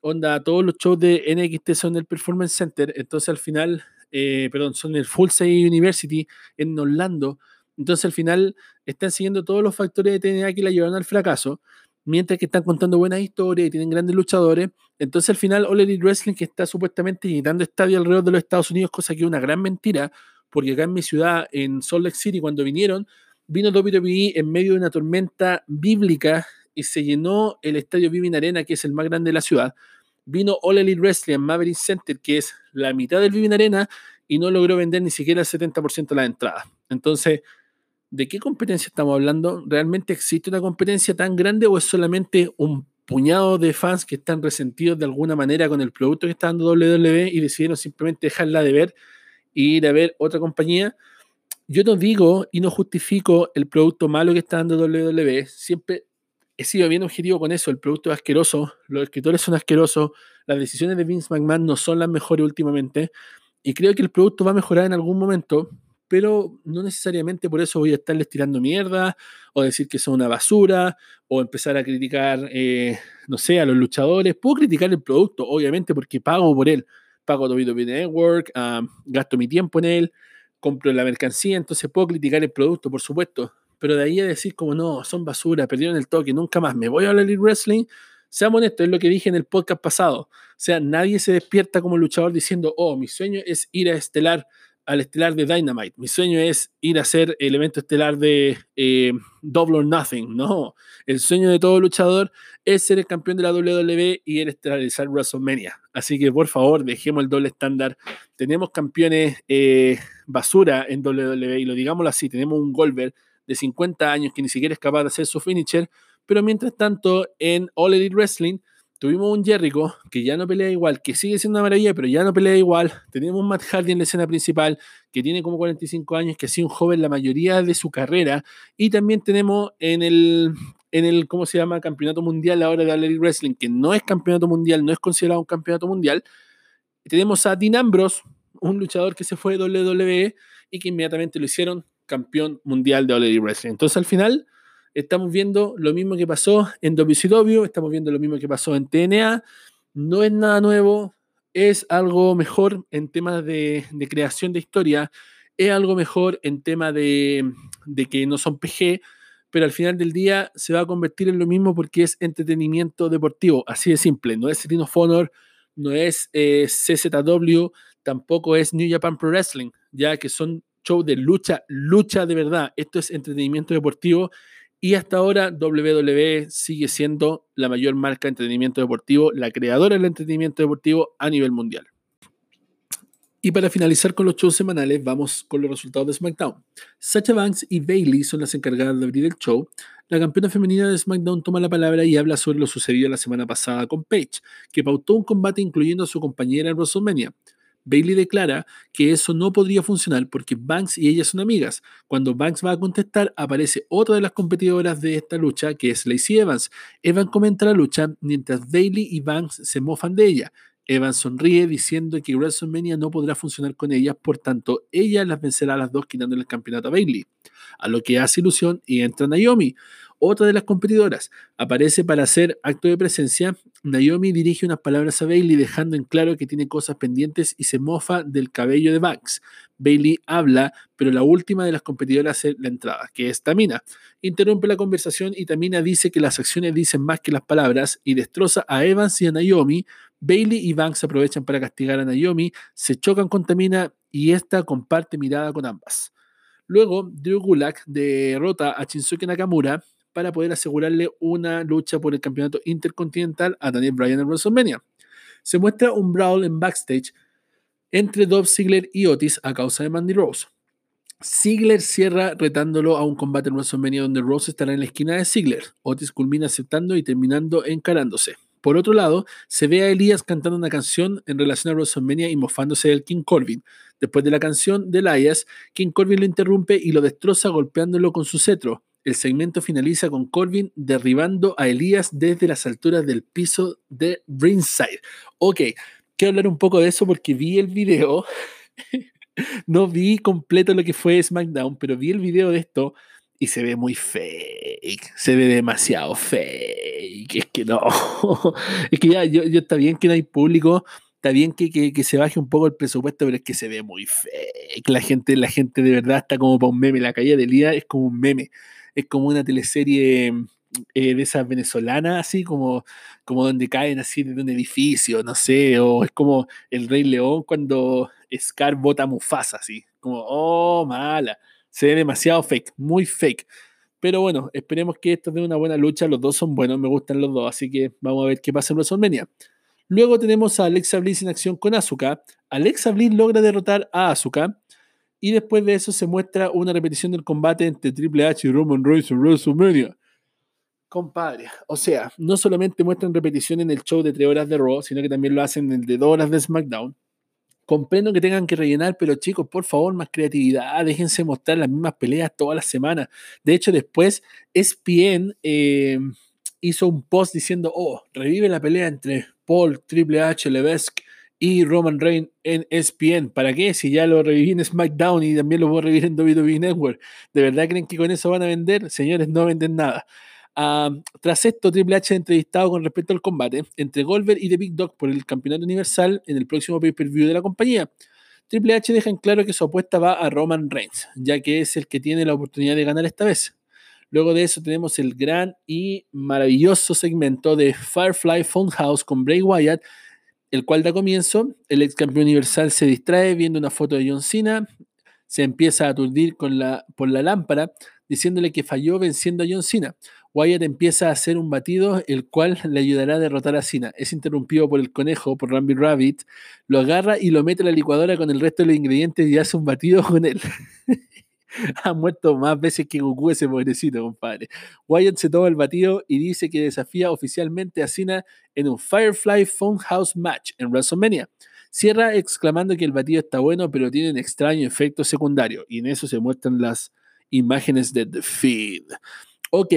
onda, todos los shows de NXT son en el Performance Center, entonces al final, eh, perdón, son el Full Sail University en Orlando, entonces al final están siguiendo todos los factores de TNA que la llevaron al fracaso, mientras que están contando buenas historias y tienen grandes luchadores. Entonces al final All Elite Wrestling que está supuestamente dando estadio alrededor de los Estados Unidos, cosa que es una gran mentira, porque acá en mi ciudad, en Salt Lake City, cuando vinieron, vino WWE en medio de una tormenta bíblica y se llenó el estadio Vivint Arena, que es el más grande de la ciudad. Vino All Elite Wrestling en Maverick Center, que es la mitad del Vivint Arena, y no logró vender ni siquiera el 70% de las entradas. Entonces, ¿de qué competencia estamos hablando? ¿Realmente existe una competencia tan grande o es solamente un puñado de fans que están resentidos de alguna manera con el producto que está dando WWE y decidieron simplemente dejarla de ver e ir a ver otra compañía? Yo no digo y no justifico el producto malo que está dando WWE. Siempre he sido bien objetivo con eso. El producto es asqueroso, los escritores son asquerosos, las decisiones de Vince McMahon no son las mejores últimamente. Y creo que el producto va a mejorar en algún momento, pero no necesariamente por eso voy a estarles tirando mierda o decir que son una basura o empezar a criticar, eh, no sé, a los luchadores. Puedo criticar el producto, obviamente, porque pago por él. Pago WWE Network, ah, gasto mi tiempo en él, compro la mercancía, entonces puedo criticar el producto, por supuesto. Pero de ahí a decir como no, son basura, perdieron el toque, nunca más me voy a hablar de wrestling. Seamos honestos, es lo que dije en el podcast pasado. O sea, nadie se despierta como luchador diciendo, oh, mi sueño es ir a estelar al estelar de Dynamite. Mi sueño es ir a ser el evento estelar de eh, Double or Nothing. No, el sueño de todo luchador es ser el campeón de la WWE y a estelarizar WrestleMania. Así que por favor, dejemos el doble estándar. Tenemos campeones eh, basura en WWE y lo digámoslo así, tenemos un Goldberg de 50 años que ni siquiera es capaz de hacer su finisher, pero mientras tanto en All Elite Wrestling Tuvimos un Jericho que ya no pelea igual, que sigue siendo una maravilla, pero ya no pelea igual. Tenemos un Matt Hardy en la escena principal, que tiene como 45 años, que ha sido un joven la mayoría de su carrera. Y también tenemos en el, en el ¿cómo se llama? Campeonato mundial ahora de All Wrestling, que no es campeonato mundial, no es considerado un campeonato mundial. Tenemos a Dean Ambrose, un luchador que se fue de WWE y que inmediatamente lo hicieron campeón mundial de All Wrestling. Entonces al final estamos viendo lo mismo que pasó en WCW, estamos viendo lo mismo que pasó en TNA. No es nada nuevo, es algo mejor en temas de, creación de historia, es algo mejor en temas de, que no son PG, pero al final del día se va a convertir en lo mismo porque es entretenimiento deportivo, así de simple. No es Ring of Honor, no es eh, CZW, tampoco es New Japan Pro Wrestling, ya que son shows de lucha, lucha de verdad. Esto es entretenimiento deportivo y hasta ahora WWE sigue siendo la mayor marca de entretenimiento deportivo, la creadora del entretenimiento deportivo a nivel mundial. Y para finalizar con los shows semanales, vamos con los resultados de SmackDown. Sacha Banks y Bailey son las encargadas de abrir el show. La campeona femenina de SmackDown toma la palabra y habla sobre lo sucedido la semana pasada con Paige, que pautó un combate incluyendo a su compañera en WrestleMania. Bailey declara que eso no podría funcionar porque Banks y ella son amigas. Cuando Banks va a contestar, aparece otra de las competidoras de esta lucha, que es Lacey Evans. Evans comenta la lucha mientras Bailey y Banks se mofan de ella. Evans sonríe diciendo que WrestleMania no podrá funcionar con ellas, por tanto, ella las vencerá a las dos quitándole el campeonato a Bailey. A lo que hace ilusión y entra Naomi. Otra de las competidoras. Aparece para hacer acto de presencia. Naomi dirige unas palabras a Bailey dejando en claro que tiene cosas pendientes y se mofa del cabello de Banks. Bailey habla, pero la última de las competidoras hace la entrada, que es Tamina. Interrumpe la conversación y Tamina dice que las acciones dicen más que las palabras y destroza a Evans y a Naomi. Bailey y Banks aprovechan para castigar a Naomi, se chocan con Tamina y esta comparte mirada con ambas. Luego, Drew Gulak derrota a Shinsuke Nakamura para poder asegurarle una lucha por el campeonato intercontinental a Daniel Bryan en WrestleMania. Se muestra un brawl en backstage entre Dolph Ziggler y Otis a causa de Mandy Rose. Ziggler cierra retándolo a un combate en WrestleMania donde Rose estará en la esquina de Ziggler. Otis culmina aceptando y terminando encarándose. Por otro lado, se ve a Elías cantando una canción en relación a WrestleMania y mofándose del King Corbin. Después de la canción de Elias, King Corbin lo interrumpe y lo destroza golpeándolo con su cetro. El segmento finaliza con Corbin derribando a Elías desde las alturas del piso de ringside. Ok, quiero hablar un poco de eso porque vi el video. [LAUGHS] no vi completo lo que fue SmackDown, pero vi el video de esto y se ve muy fake, se ve demasiado fake, es que no, [LAUGHS] es que ya, yo, está bien que no hay público, está bien que, que, se baje un poco el presupuesto, pero es que se ve muy fake, la gente, la gente de verdad está como para un meme, la calle de Lía es como un meme, es como una teleserie eh, de esas venezolanas, así como, como donde caen así de un edificio, no sé, o es como el Rey León cuando Scar bota Mufasa, así, como, oh, mala se ve demasiado fake, muy fake. Pero bueno, esperemos que esto dé una buena lucha. Los dos son buenos, me gustan los dos, así que vamos a ver qué pasa en WrestleMania. Luego tenemos a Alexa Bliss en acción con Asuka. Alexa Bliss logra derrotar a Asuka. Y después de eso se muestra una repetición del combate entre Triple H y Roman Reigns en WrestleMania. Compadre, o sea, no solamente muestran repetición en el show de 3 horas de Raw, sino que también lo hacen en el de 2 horas de SmackDown. Comprendo que tengan que rellenar, pero chicos, por favor, más creatividad, déjense mostrar las mismas peleas todas las semanas. De hecho, después ESPN eh, hizo un post diciendo, oh, revive la pelea entre Paul, Triple H, Levesque y Roman Reigns en ESPN. ¿Para qué? Si ya lo reviví en SmackDown y también lo voy a revivir en WWE Network. ¿De verdad creen que con eso van a vender? Señores, no venden nada tras esto, Triple H entrevistado con respecto al combate entre Goldberg y The Big Dog por el campeonato universal en el próximo pay-per-view de la compañía. Triple H deja en claro que su apuesta va a Roman Reigns, ya que es el que tiene la oportunidad de ganar esta vez. Luego de eso tenemos el gran y maravilloso segmento de Firefly Funhouse con Bray Wyatt, el cual da comienzo. El ex campeón universal se distrae viendo una foto de John Cena, se empieza a aturdir con la, por la lámpara, diciéndole que falló venciendo a John Cena. Wyatt empieza a hacer un batido, el cual le ayudará a derrotar a Cena. Es interrumpido por el conejo, por Rambi Rabbit, lo agarra y lo mete a la licuadora con el resto de los ingredientes y hace un batido con él. [LAUGHS] [LAUGHS] ha muerto más veces que Goku ese pobrecito, compadre. Wyatt se toma el batido y dice que desafía oficialmente a Cena en un Firefly Funhouse match en WrestleMania. Cierra exclamando que el batido está bueno, pero tiene un extraño efecto secundario. Y en eso se muestran las imágenes de The Feed. Ok,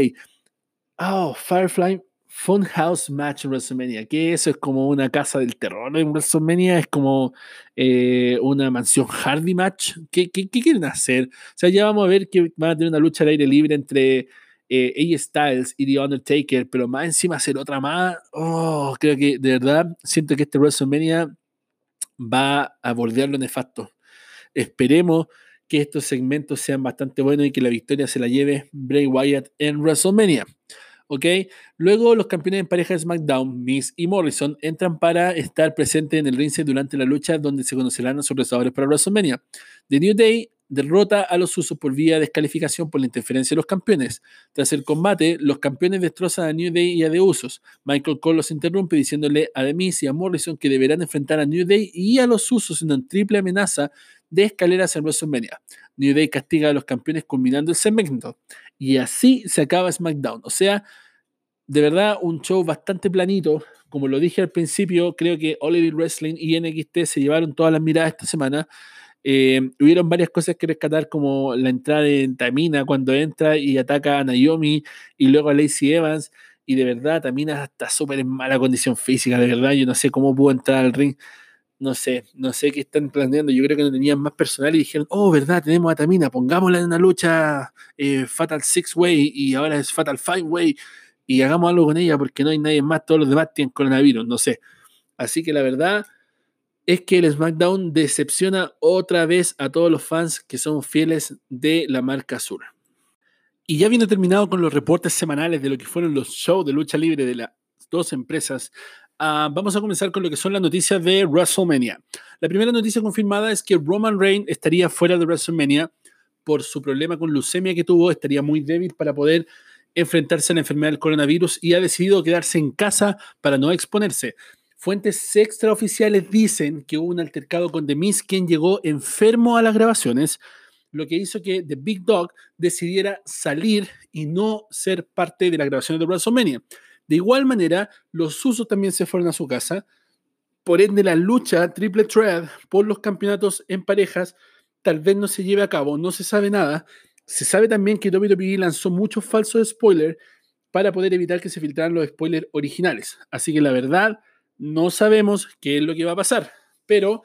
Oh, Firefly Funhouse Match en WrestleMania. Que eso es como una casa del terror en WrestleMania. Es como eh, una mansión Hardy Match. ¿Qué, quieren hacer? O sea, ya vamos a ver que van a tener una lucha al aire libre entre eh, AJ Styles y The Undertaker. Pero más encima hacer otra más. Oh, creo que de verdad siento que este WrestleMania va a bordear lo nefasto. Esperemos que estos segmentos sean bastante buenos y que la victoria se la lleve Bray Wyatt en WrestleMania. ¿Ok? Luego los campeones en pareja de SmackDown, Miz y Morrison, entran para estar presentes en el ring durante la lucha donde se conocerán sus resultados para WrestleMania. The New Day derrota a los usos por vía de descalificación por la interferencia de los campeones. Tras el combate, los campeones destrozan a New Day y a The Usos. Michael Cole los interrumpe diciéndole a The Miz y a Morrison que deberán enfrentar a New Day y a los usos en una triple amenaza de escaleras en WrestleMania. New Day castiga a los campeones culminando el segmento. Y así se acaba SmackDown. O sea, de verdad, un show bastante planito. Como lo dije al principio, creo que Oliver Wrestling y NXT se llevaron todas las miradas esta semana. Eh, hubieron varias cosas que rescatar, como la entrada de Tamina cuando entra y ataca a Naomi y luego a Lacey Evans. Y de verdad, Tamina está súper en mala condición física, de verdad. Yo no sé cómo pudo entrar al ring no sé, no sé qué están planeando. Yo creo que no tenían más personal y dijeron, oh, verdad, tenemos a Tamina, pongámosla en una lucha eh, Fatal Six Way y ahora es Fatal Five Way y hagamos algo con ella porque no hay nadie más, todos los demás tienen coronavirus, no sé. Así que la verdad es que el SmackDown decepciona otra vez a todos los fans que son fieles de la marca azul. Y ya viene terminado con los reportes semanales de lo que fueron los shows de lucha libre de las dos empresas, Ah, vamos a comenzar con lo que son las noticias de WrestleMania. La primera noticia confirmada es que Roman Reigns estaría fuera de WrestleMania por su problema con leucemia que tuvo, estaría muy débil para poder enfrentarse a la enfermedad del coronavirus y ha decidido quedarse en casa para no exponerse. Fuentes extraoficiales dicen que hubo un altercado con The Miz, quien llegó enfermo a las grabaciones, lo que hizo que The Big Dog decidiera salir y no ser parte de las grabaciones de WrestleMania. De igual manera, los usos también se fueron a su casa. Por ende, la lucha triple threat por los campeonatos en parejas tal vez no se lleve a cabo, no se sabe nada. Se sabe también que WWE lanzó muchos falsos spoilers para poder evitar que se filtraran los spoilers originales. Así que la verdad, no sabemos qué es lo que va a pasar. Pero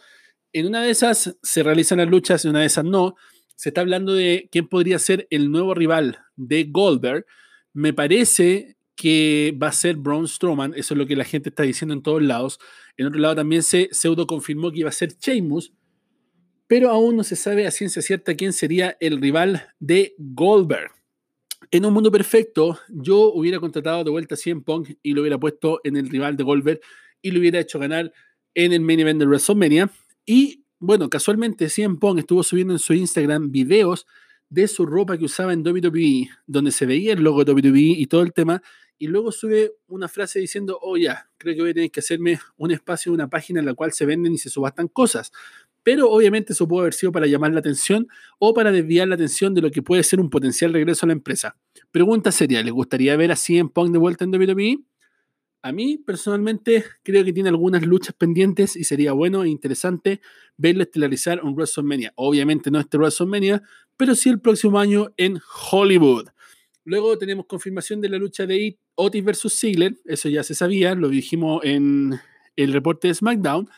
en una de esas se realizan las luchas, en una de esas no. Se está hablando de quién podría ser el nuevo rival de Goldberg. Me parece que va a ser Braun Strowman, eso es lo que la gente está diciendo en todos lados. En otro lado también se pseudo confirmó que iba a ser Sheamus, pero aún no se sabe a ciencia cierta quién sería el rival de Goldberg. En un mundo perfecto, yo hubiera contratado de vuelta a CM Punk y lo hubiera puesto en el rival de Goldberg y lo hubiera hecho ganar en el main event de WrestleMania. Y bueno, casualmente CM Punk estuvo subiendo en su Instagram videos de su ropa que usaba en WWE, donde se veía el logo de WWE y todo el tema, y luego sube una frase diciendo, oh ya, creo que voy a tener que hacerme un espacio, una página en la cual se venden y se subastan cosas. Pero obviamente eso puede haber sido para llamar la atención o para desviar la atención de lo que puede ser un potencial regreso a la empresa. Pregunta sería, ¿le gustaría ver a CM Punk de vuelta en WWE? A mí personalmente creo que tiene algunas luchas pendientes y sería bueno e interesante verle estelarizar un WrestleMania. Obviamente no este WrestleMania, pero sí el próximo año en Hollywood. Luego tenemos confirmación de la lucha de Otis versus Ziggler, eso ya se sabía, lo dijimos en el reporte de SmackDown.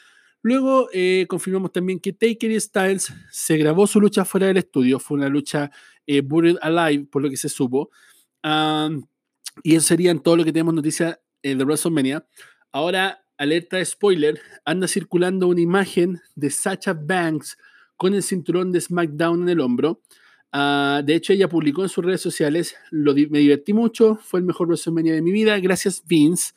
Luego eh, confirmamos también que Taker y Styles se grabó su lucha fuera del estudio, fue una lucha eh, Buried Alive, por lo que se supo. y eso sería todo lo que tenemos noticia eh, de WrestleMania. Ahora, alerta spoiler, anda circulando una imagen de Sacha Banks con el cinturón de SmackDown en el hombro. Ah, de hecho, ella publicó en sus redes sociales, lo me divertí mucho, fue el mejor WrestleMania de mi vida, gracias Vince.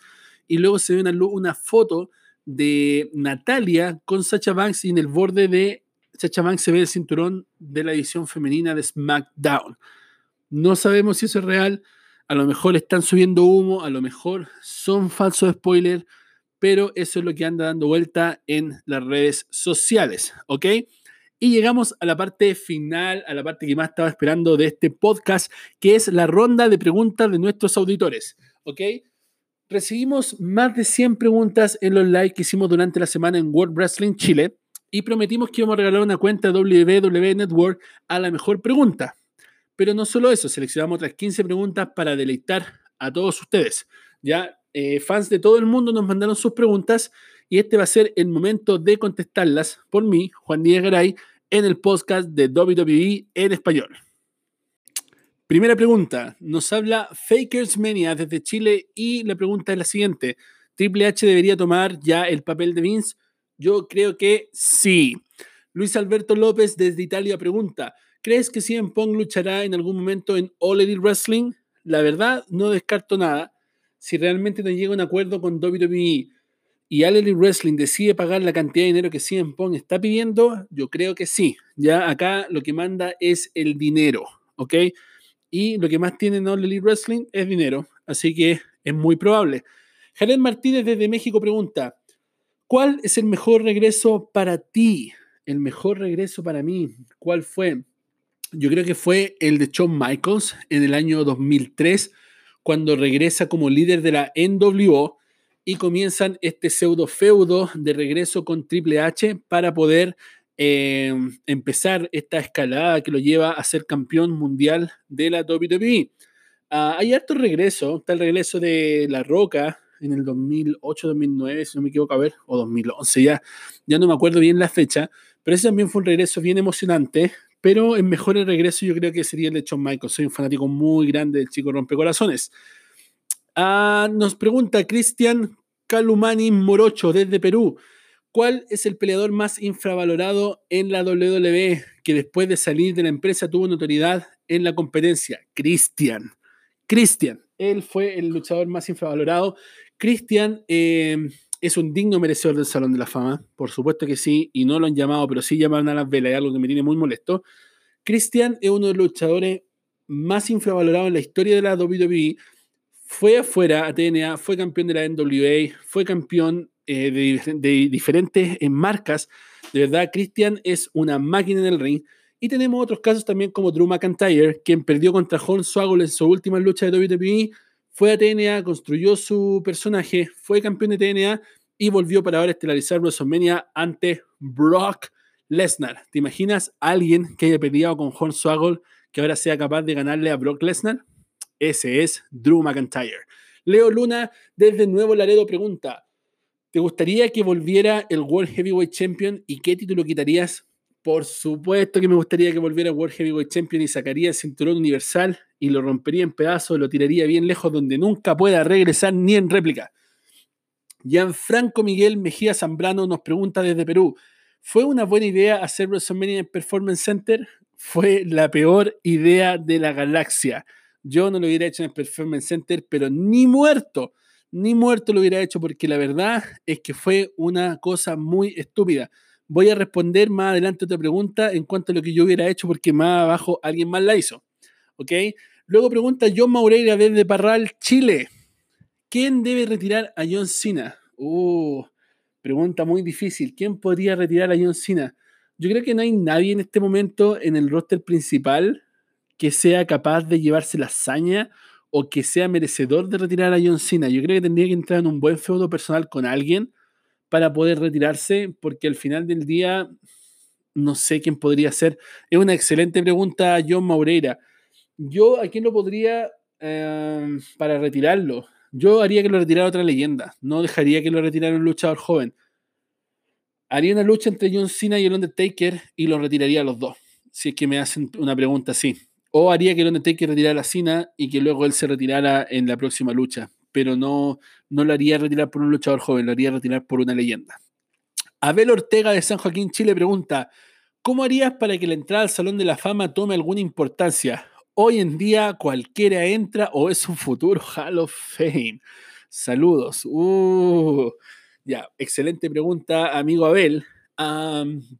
Y luego se ve una, una foto de Natalia con Sacha Banks y en el borde de Sacha Banks se ve el cinturón de la edición femenina de SmackDown. No sabemos si eso es real, a lo mejor están subiendo humo, a lo mejor son falsos spoilers, pero eso es lo que anda dando vuelta en las redes sociales, ¿ok? Y llegamos a la parte final, a la parte que más estaba esperando de este podcast, que es la ronda de preguntas de nuestros auditores. ¿Ok? Recibimos más de 100 preguntas en los likes que hicimos durante la semana en World Wrestling Chile y prometimos que íbamos a regalar una cuenta WWE Network a la mejor pregunta. Pero no solo eso, seleccionamos otras 15 preguntas para deleitar a todos ustedes. Ya eh, fans de todo el mundo nos mandaron sus preguntas y este va a ser el momento de contestarlas por mí, Juan Díaz Garay, en el podcast de WWE en español. Primera pregunta, nos habla Fakers Mania desde Chile y la pregunta es la siguiente, ¿Triple H debería tomar ya el papel de Vince? Yo creo que sí. Luis Alberto López desde Italia pregunta, ¿crees que CM Pong luchará en algún momento en All Elite Wrestling? La verdad, no descarto nada. Si realmente no llega a un acuerdo con WWE y All Wrestling decide pagar la cantidad de dinero que CM Punk está pidiendo, yo creo que sí. Ya acá lo que manda es el dinero, ¿ok? Y lo que más tiene All Elite Wrestling es dinero, así que es muy probable. Jared Martínez desde México pregunta, ¿cuál es el mejor regreso para ti? El mejor regreso para mí, ¿cuál fue? Yo creo que fue el de Shawn Michaels en el año 2003, cuando regresa como líder de la NWO y comienzan este pseudo feudo de regreso con Triple H para poder eh, empezar esta escalada que lo lleva a ser campeón mundial de la WWE. Ah, hay harto regreso, está el regreso de La Roca, en el 2008, 2009, si no me equivoco, a ver, o 2011, ya, ya no me acuerdo bien la fecha, pero ese también fue un regreso bien emocionante, pero el mejor regreso yo creo que sería el de Shawn Michaels. Soy un fanático muy grande del chico rompecorazones. Ah, nos pregunta Cristian Calumani Morocho desde Perú. ¿Cuál es el peleador más infravalorado en la WWE que después de salir de la empresa tuvo notoriedad en la competencia? Cristian. Cristian. Él fue el luchador más infravalorado. Cristian eh, es un digno merecedor del Salón de la Fama. Por supuesto que sí. Y no lo han llamado, pero sí llamaron a las velas. algo que me tiene muy molesto. Cristian es uno de los luchadores más infravalorados en la historia de la WWE. Fue afuera a TNA, fue campeón de la NWA, fue campeón eh, de, diferentes eh, marcas. De verdad, Christian es una máquina en el ring. Y tenemos otros casos también como Drew McIntyre, quien perdió contra Swaggle en su última lucha de WWE, fue a TNA, construyó su personaje, fue campeón de TNA y volvió para ahora estelarizar WrestleMania ante Brock Lesnar. ¿Te imaginas alguien que haya peleado con Swaggle que ahora sea capaz de ganarle a Brock Lesnar? Ese es Drew McIntyre. Leo Luna desde Nuevo Laredo pregunta, ¿Te gustaría que volviera el World Heavyweight Champion y qué título quitarías? Por supuesto que me gustaría que volviera el World Heavyweight Champion y sacaría el cinturón universal y lo rompería en pedazos, lo tiraría bien lejos donde nunca pueda regresar ni en réplica. Gianfranco Miguel Mejía Zambrano nos pregunta desde Perú, ¿fue una buena idea hacer WrestleMania en Performance Center? Fue la peor idea de la galaxia. Yo no lo hubiera hecho en el Performance Center, pero ni muerto ni muerto lo hubiera hecho porque la verdad es que fue una cosa muy estúpida. Voy a responder más adelante otra pregunta en cuanto a lo que yo hubiera hecho porque más abajo alguien más la hizo. ¿Ok? Luego pregunta John Maureira desde Parral, Chile. ¿Quién debe retirar a John Cena? Uh, pregunta muy difícil. ¿Quién podría retirar a John Cena? Yo creo que no hay nadie en este momento en el roster principal que sea capaz de llevarse la hazaña o que sea merecedor de retirar a John Cena. Yo creo que tendría que entrar en un buen feudo personal con alguien para poder retirarse, porque al final del día no sé quién podría ser. Es una excelente pregunta, John Maureira. Yo, ¿a quién lo podría em, para retirarlo? Yo haría que lo retirara otra leyenda. No dejaría que lo retirara un luchador joven. Haría una lucha entre John Cena y el Undertaker y lo retiraría a los dos. Si es que me hacen una pregunta así. O haría que el Undertaker retirara la Cena y que luego él se retirara en la próxima lucha. Pero no, no lo haría retirar por un luchador joven, lo haría retirar por una leyenda. Abel Ortega de San Joaquín, Chile pregunta, ¿cómo harías para que la entrada al Salón de la Fama tome alguna importancia? Hoy en día cualquiera entra o es un futuro Hall of Fame. Saludos. Uh, ya, excelente pregunta, amigo Abel.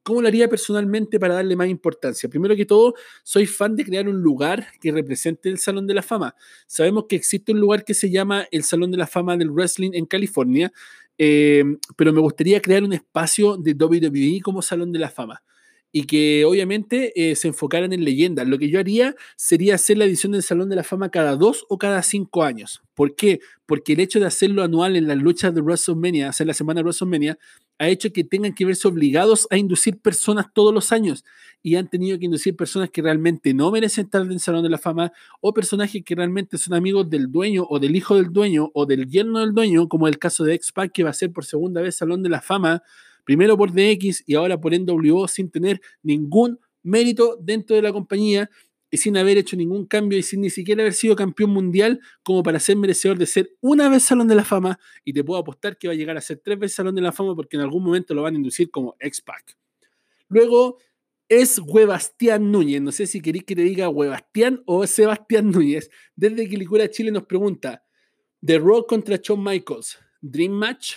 ¿Cómo lo haría personalmente para darle más importancia? Primero que todo, soy fan de crear un lugar que represente el Salón de la Fama. Sabemos que existe un lugar que se llama el Salón de la Fama del Wrestling en California, eh, pero me gustaría crear un espacio de WWE como Salón de la Fama y que obviamente eh, se enfocaran en leyendas. Lo que yo haría sería hacer la edición del Salón de la Fama cada dos o cada cinco años. ¿Por qué? Porque el hecho de hacerlo anual en las luchas de WrestleMania, hacer la semana de WrestleMania, ha hecho que tengan que verse obligados a inducir personas todos los años. Y han tenido que inducir personas que realmente no merecen estar en el Salón de la Fama o personajes que realmente son amigos del dueño o del hijo del dueño o del yerno del dueño, como el caso de X-Pac, que va a ser por segunda vez Salón de la Fama primero por DX y ahora por NWO sin tener ningún mérito dentro de la compañía y sin haber hecho ningún cambio y sin ni siquiera haber sido campeón mundial como para ser merecedor de ser una vez Salón de la Fama y te puedo apostar que va a llegar a ser tres veces Salón de la Fama porque en algún momento lo van a inducir como X-Pac. Luego es Huebastián Núñez, no sé si queréis que te diga Huebastián o Sebastián Núñez, desde Quilicura Chile nos pregunta, The Rock contra Shawn Michaels, Dream Match,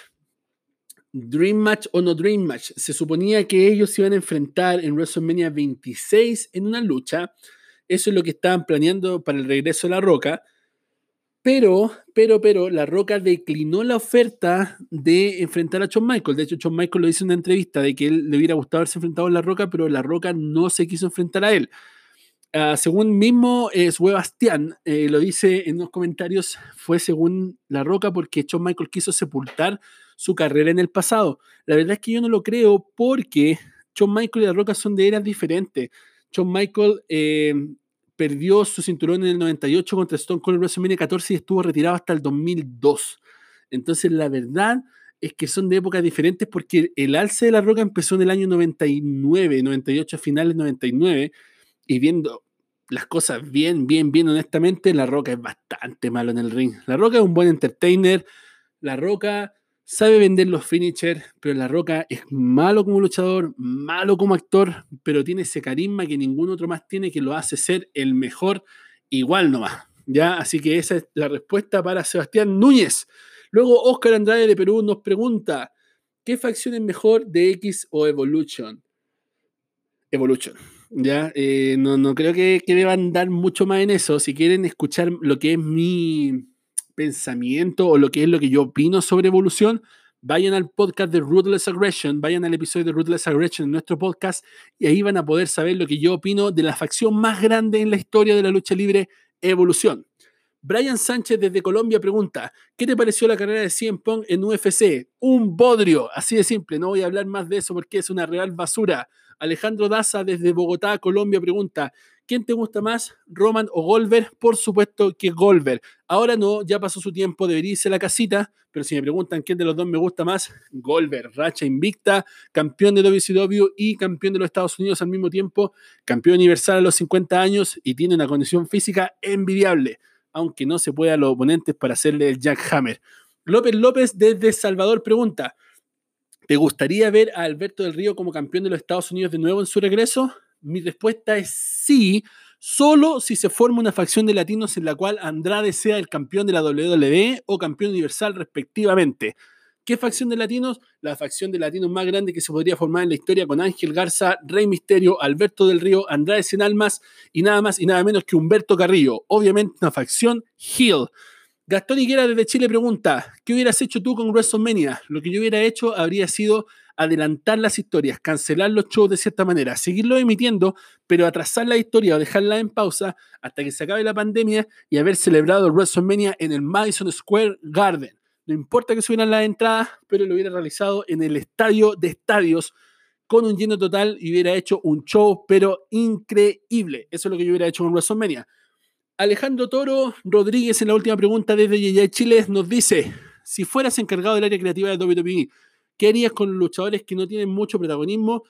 Dream Match o no Dream Match. Se suponía que ellos se iban a enfrentar en WrestleMania 26 en una lucha. Eso es lo que estaban planeando para el regreso de La Roca. Pero, pero, pero, La Roca declinó la oferta de enfrentar a Shawn Michaels. De hecho, Shawn Michaels lo hizo en una entrevista de que él le hubiera gustado haberse enfrentado a La Roca, pero La Roca no se quiso enfrentar a él. Ah, según mismo es Sebastián, eh, lo dice en los comentarios, fue según La Roca porque Shawn Michaels quiso sepultar su carrera en el pasado. La verdad es que yo no lo creo porque Shawn Michael y La Roca son de eras diferentes. Shawn Michael eh, perdió su cinturón en el 98 contra Stone Cold en WrestleMania 14 y estuvo retirado hasta el 2002. Entonces, la verdad es que son de épocas diferentes porque el alce de La Roca empezó en el año 99, 98, finales 99, y viendo las cosas bien, bien, bien honestamente, La Roca es bastante malo en el ring. La Roca es un buen entertainer, La Roca sabe vender los finishers, pero La Roca es malo como luchador, malo como actor, pero tiene ese carisma que ningún otro más tiene que lo hace ser el mejor igual nomás. ¿ya? Así que esa es la respuesta para Sebastián Núñez. Luego Oscar Andrade de Perú nos pregunta, ¿qué facción es mejor de X o Evolution? Evolution. Ya, eh, no, no, creo que, que deban dar mucho más en eso. Si quieren escuchar lo que es mi pensamiento o lo que es lo que yo opino sobre evolución, vayan al podcast de Ruthless Aggression, vayan al episodio de Ruthless Aggression en nuestro podcast y ahí van a poder saber lo que yo opino de la facción más grande en la historia de la lucha libre, Evolución. Brian Sánchez desde Colombia pregunta, ¿qué te pareció la carrera de CM Punk en UFC? Un bodrio, así de simple, no voy a hablar más de eso porque es una real basura. Alejandro Daza desde Bogotá, Colombia pregunta, ¿quién te gusta más, Roman o Goldberg? Por supuesto que Goldberg. Ahora no, ya pasó su tiempo, debería irse a la casita, pero si me preguntan quién de los dos me gusta más, Goldberg, racha invicta, campeón de WCW y campeón de los Estados Unidos al mismo tiempo, campeón universal a los 50 años y tiene una condición física envidiable aunque no se pueda a los oponentes para hacerle el jackhammer. López López desde Salvador pregunta, ¿te gustaría ver a Alberto del Río como campeón de los Estados Unidos de nuevo en su regreso? Mi respuesta es sí, solo si se forma una facción de latinos en la cual Andrade sea el campeón de la WWE o campeón universal respectivamente. ¿Qué facción de latinos? La facción de latinos más grande que se podría formar en la historia con Ángel Garza, Rey Misterio, Alberto del Río, Andrade Sin Almas y nada más y nada menos que Humberto Carrillo. Obviamente una facción Hill. Gastón Higuera desde Chile pregunta, ¿qué hubieras hecho tú con WrestleMania? Lo que yo hubiera hecho habría sido adelantar las historias, cancelar los shows de cierta manera, seguirlos emitiendo, pero atrasar la historia o dejarla en pausa hasta que se acabe la pandemia y haber celebrado WrestleMania en el Madison Square Garden. No importa que subieran las entradas, pero lo hubiera realizado en el estadio de estadios con un lleno total y hubiera hecho un show, pero increíble. Eso es lo que yo hubiera hecho con WrestleMania. Alejandro Toro Rodríguez en la última pregunta desde Yaya Chile nos dice, si fueras encargado del área creativa de WWE, ¿qué harías con los luchadores que no tienen mucho protagonismo,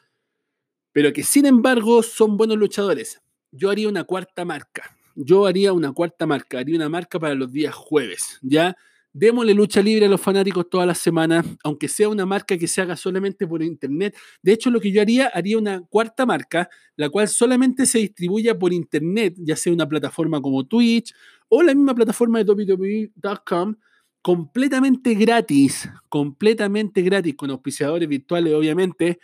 pero que sin embargo son buenos luchadores? Yo haría una cuarta marca. Yo haría una cuarta marca, haría una marca para los días jueves, ¿ya? Démosle lucha libre a los fanáticos todas las semanas, aunque sea una marca que se haga solamente por internet. De hecho, lo que yo haría, haría una cuarta marca, la cual solamente se distribuya por internet, ya sea una plataforma como Twitch o la misma plataforma de www.com, completamente gratis, completamente gratis, con auspiciadores virtuales, obviamente,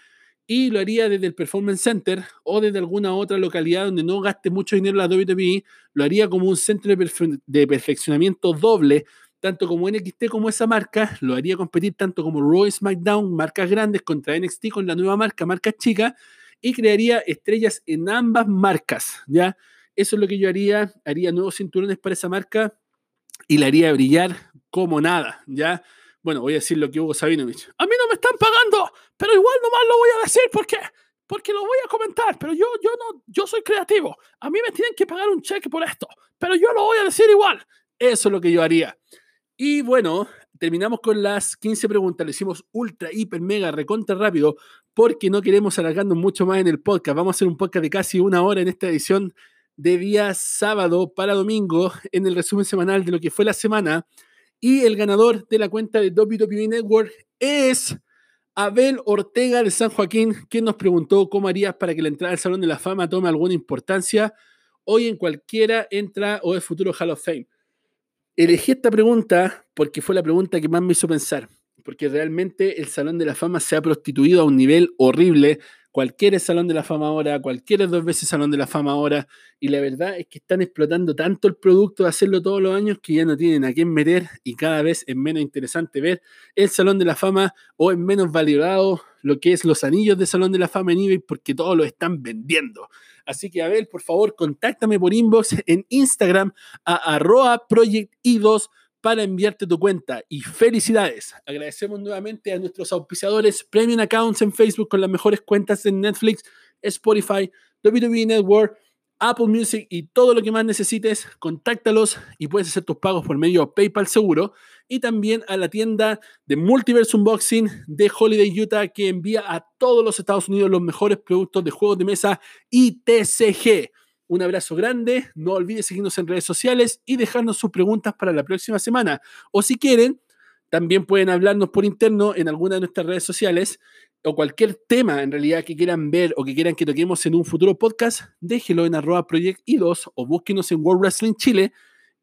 y lo haría desde el Performance Center o desde alguna otra localidad donde no gaste mucho dinero la WWE, lo haría como un centro de, de perfeccionamiento doble tanto como NXT como esa marca, lo haría competir tanto como Raw SmackDown, marcas grandes contra NXT con la nueva marca, marca chica, y crearía estrellas en ambas marcas, ¿ya? Eso es lo que yo haría, haría nuevos cinturones para esa marca y la haría brillar como nada, ¿ya? Bueno, voy a decir lo que Hugo Sabinovich. A mí no me están pagando, pero igual nomás lo voy a decir porque porque lo voy a comentar, pero yo, yo no, yo soy creativo. A mí me tienen que pagar un cheque por esto, pero yo lo voy a decir igual. Eso es lo que yo haría. Y bueno, terminamos con las 15 preguntas. Le hicimos ultra, hiper, mega, recontra rápido porque no queremos alargarnos mucho más en el podcast. Vamos a hacer un podcast de casi una hora en esta edición de día sábado para domingo en el resumen semanal de lo que fue la semana. Y el ganador de la cuenta de WWE Network es Abel Ortega de San Joaquín, quien nos preguntó cómo harías para que la entrada al Salón de la Fama tome alguna importancia. Hoy en cualquiera entra o es futuro Hall of Fame. Elegí esta pregunta porque fue la pregunta que más me hizo pensar, porque realmente el Salón de la Fama se ha prostituido a un nivel horrible. Cualquier es Salón de la Fama ahora, cualquiera es dos veces Salón de la Fama ahora, y la verdad es que están explotando tanto el producto de hacerlo todos los años que ya no tienen a quién meter y cada vez es menos interesante ver el Salón de la Fama o es menos valorado lo que es los anillos de Salón de la Fama en eBay porque todos lo están vendiendo. Así que, Abel, por favor, contáctame por inbox en Instagram a arroba projecti2 para enviarte tu cuenta. Y felicidades. Agradecemos nuevamente a nuestros auspiciadores Premium Accounts en Facebook con las mejores cuentas en Netflix, Spotify, WWE Network, Apple Music y todo lo que más necesites, contáctalos y puedes hacer tus pagos por medio de PayPal seguro. y también a la tienda de Multiverse Unboxing de Holiday Utah que envía a todos los Estados Unidos los mejores productos de juegos de mesa y TCG. Un abrazo grande, no olvides seguirnos en redes sociales y dejarnos sus preguntas para la próxima semana. O si quieren, también pueden hablarnos por interno en alguna de nuestras redes sociales o cualquier tema en realidad que quieran ver o que quieran que toquemos en un futuro podcast, déjelo en arroba project i2 o búsquenos en World Wrestling Chile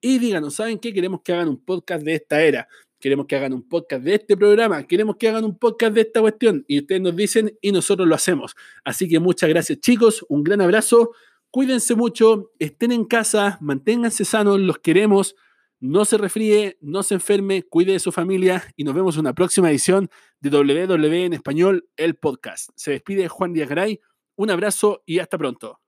y díganos, ¿saben qué? Queremos que hagan un podcast de esta era, queremos que hagan un podcast de este programa, queremos que hagan un podcast de esta cuestión y ustedes nos dicen y nosotros lo hacemos. Así que muchas gracias chicos, un gran abrazo, cuídense mucho, estén en casa, manténganse sanos, los queremos no se refríe, no se enferme, cuide de su familia y nos vemos en una próxima edición de WWE en español, el podcast. Se despide Juan Díaz Garay. Un abrazo y hasta pronto.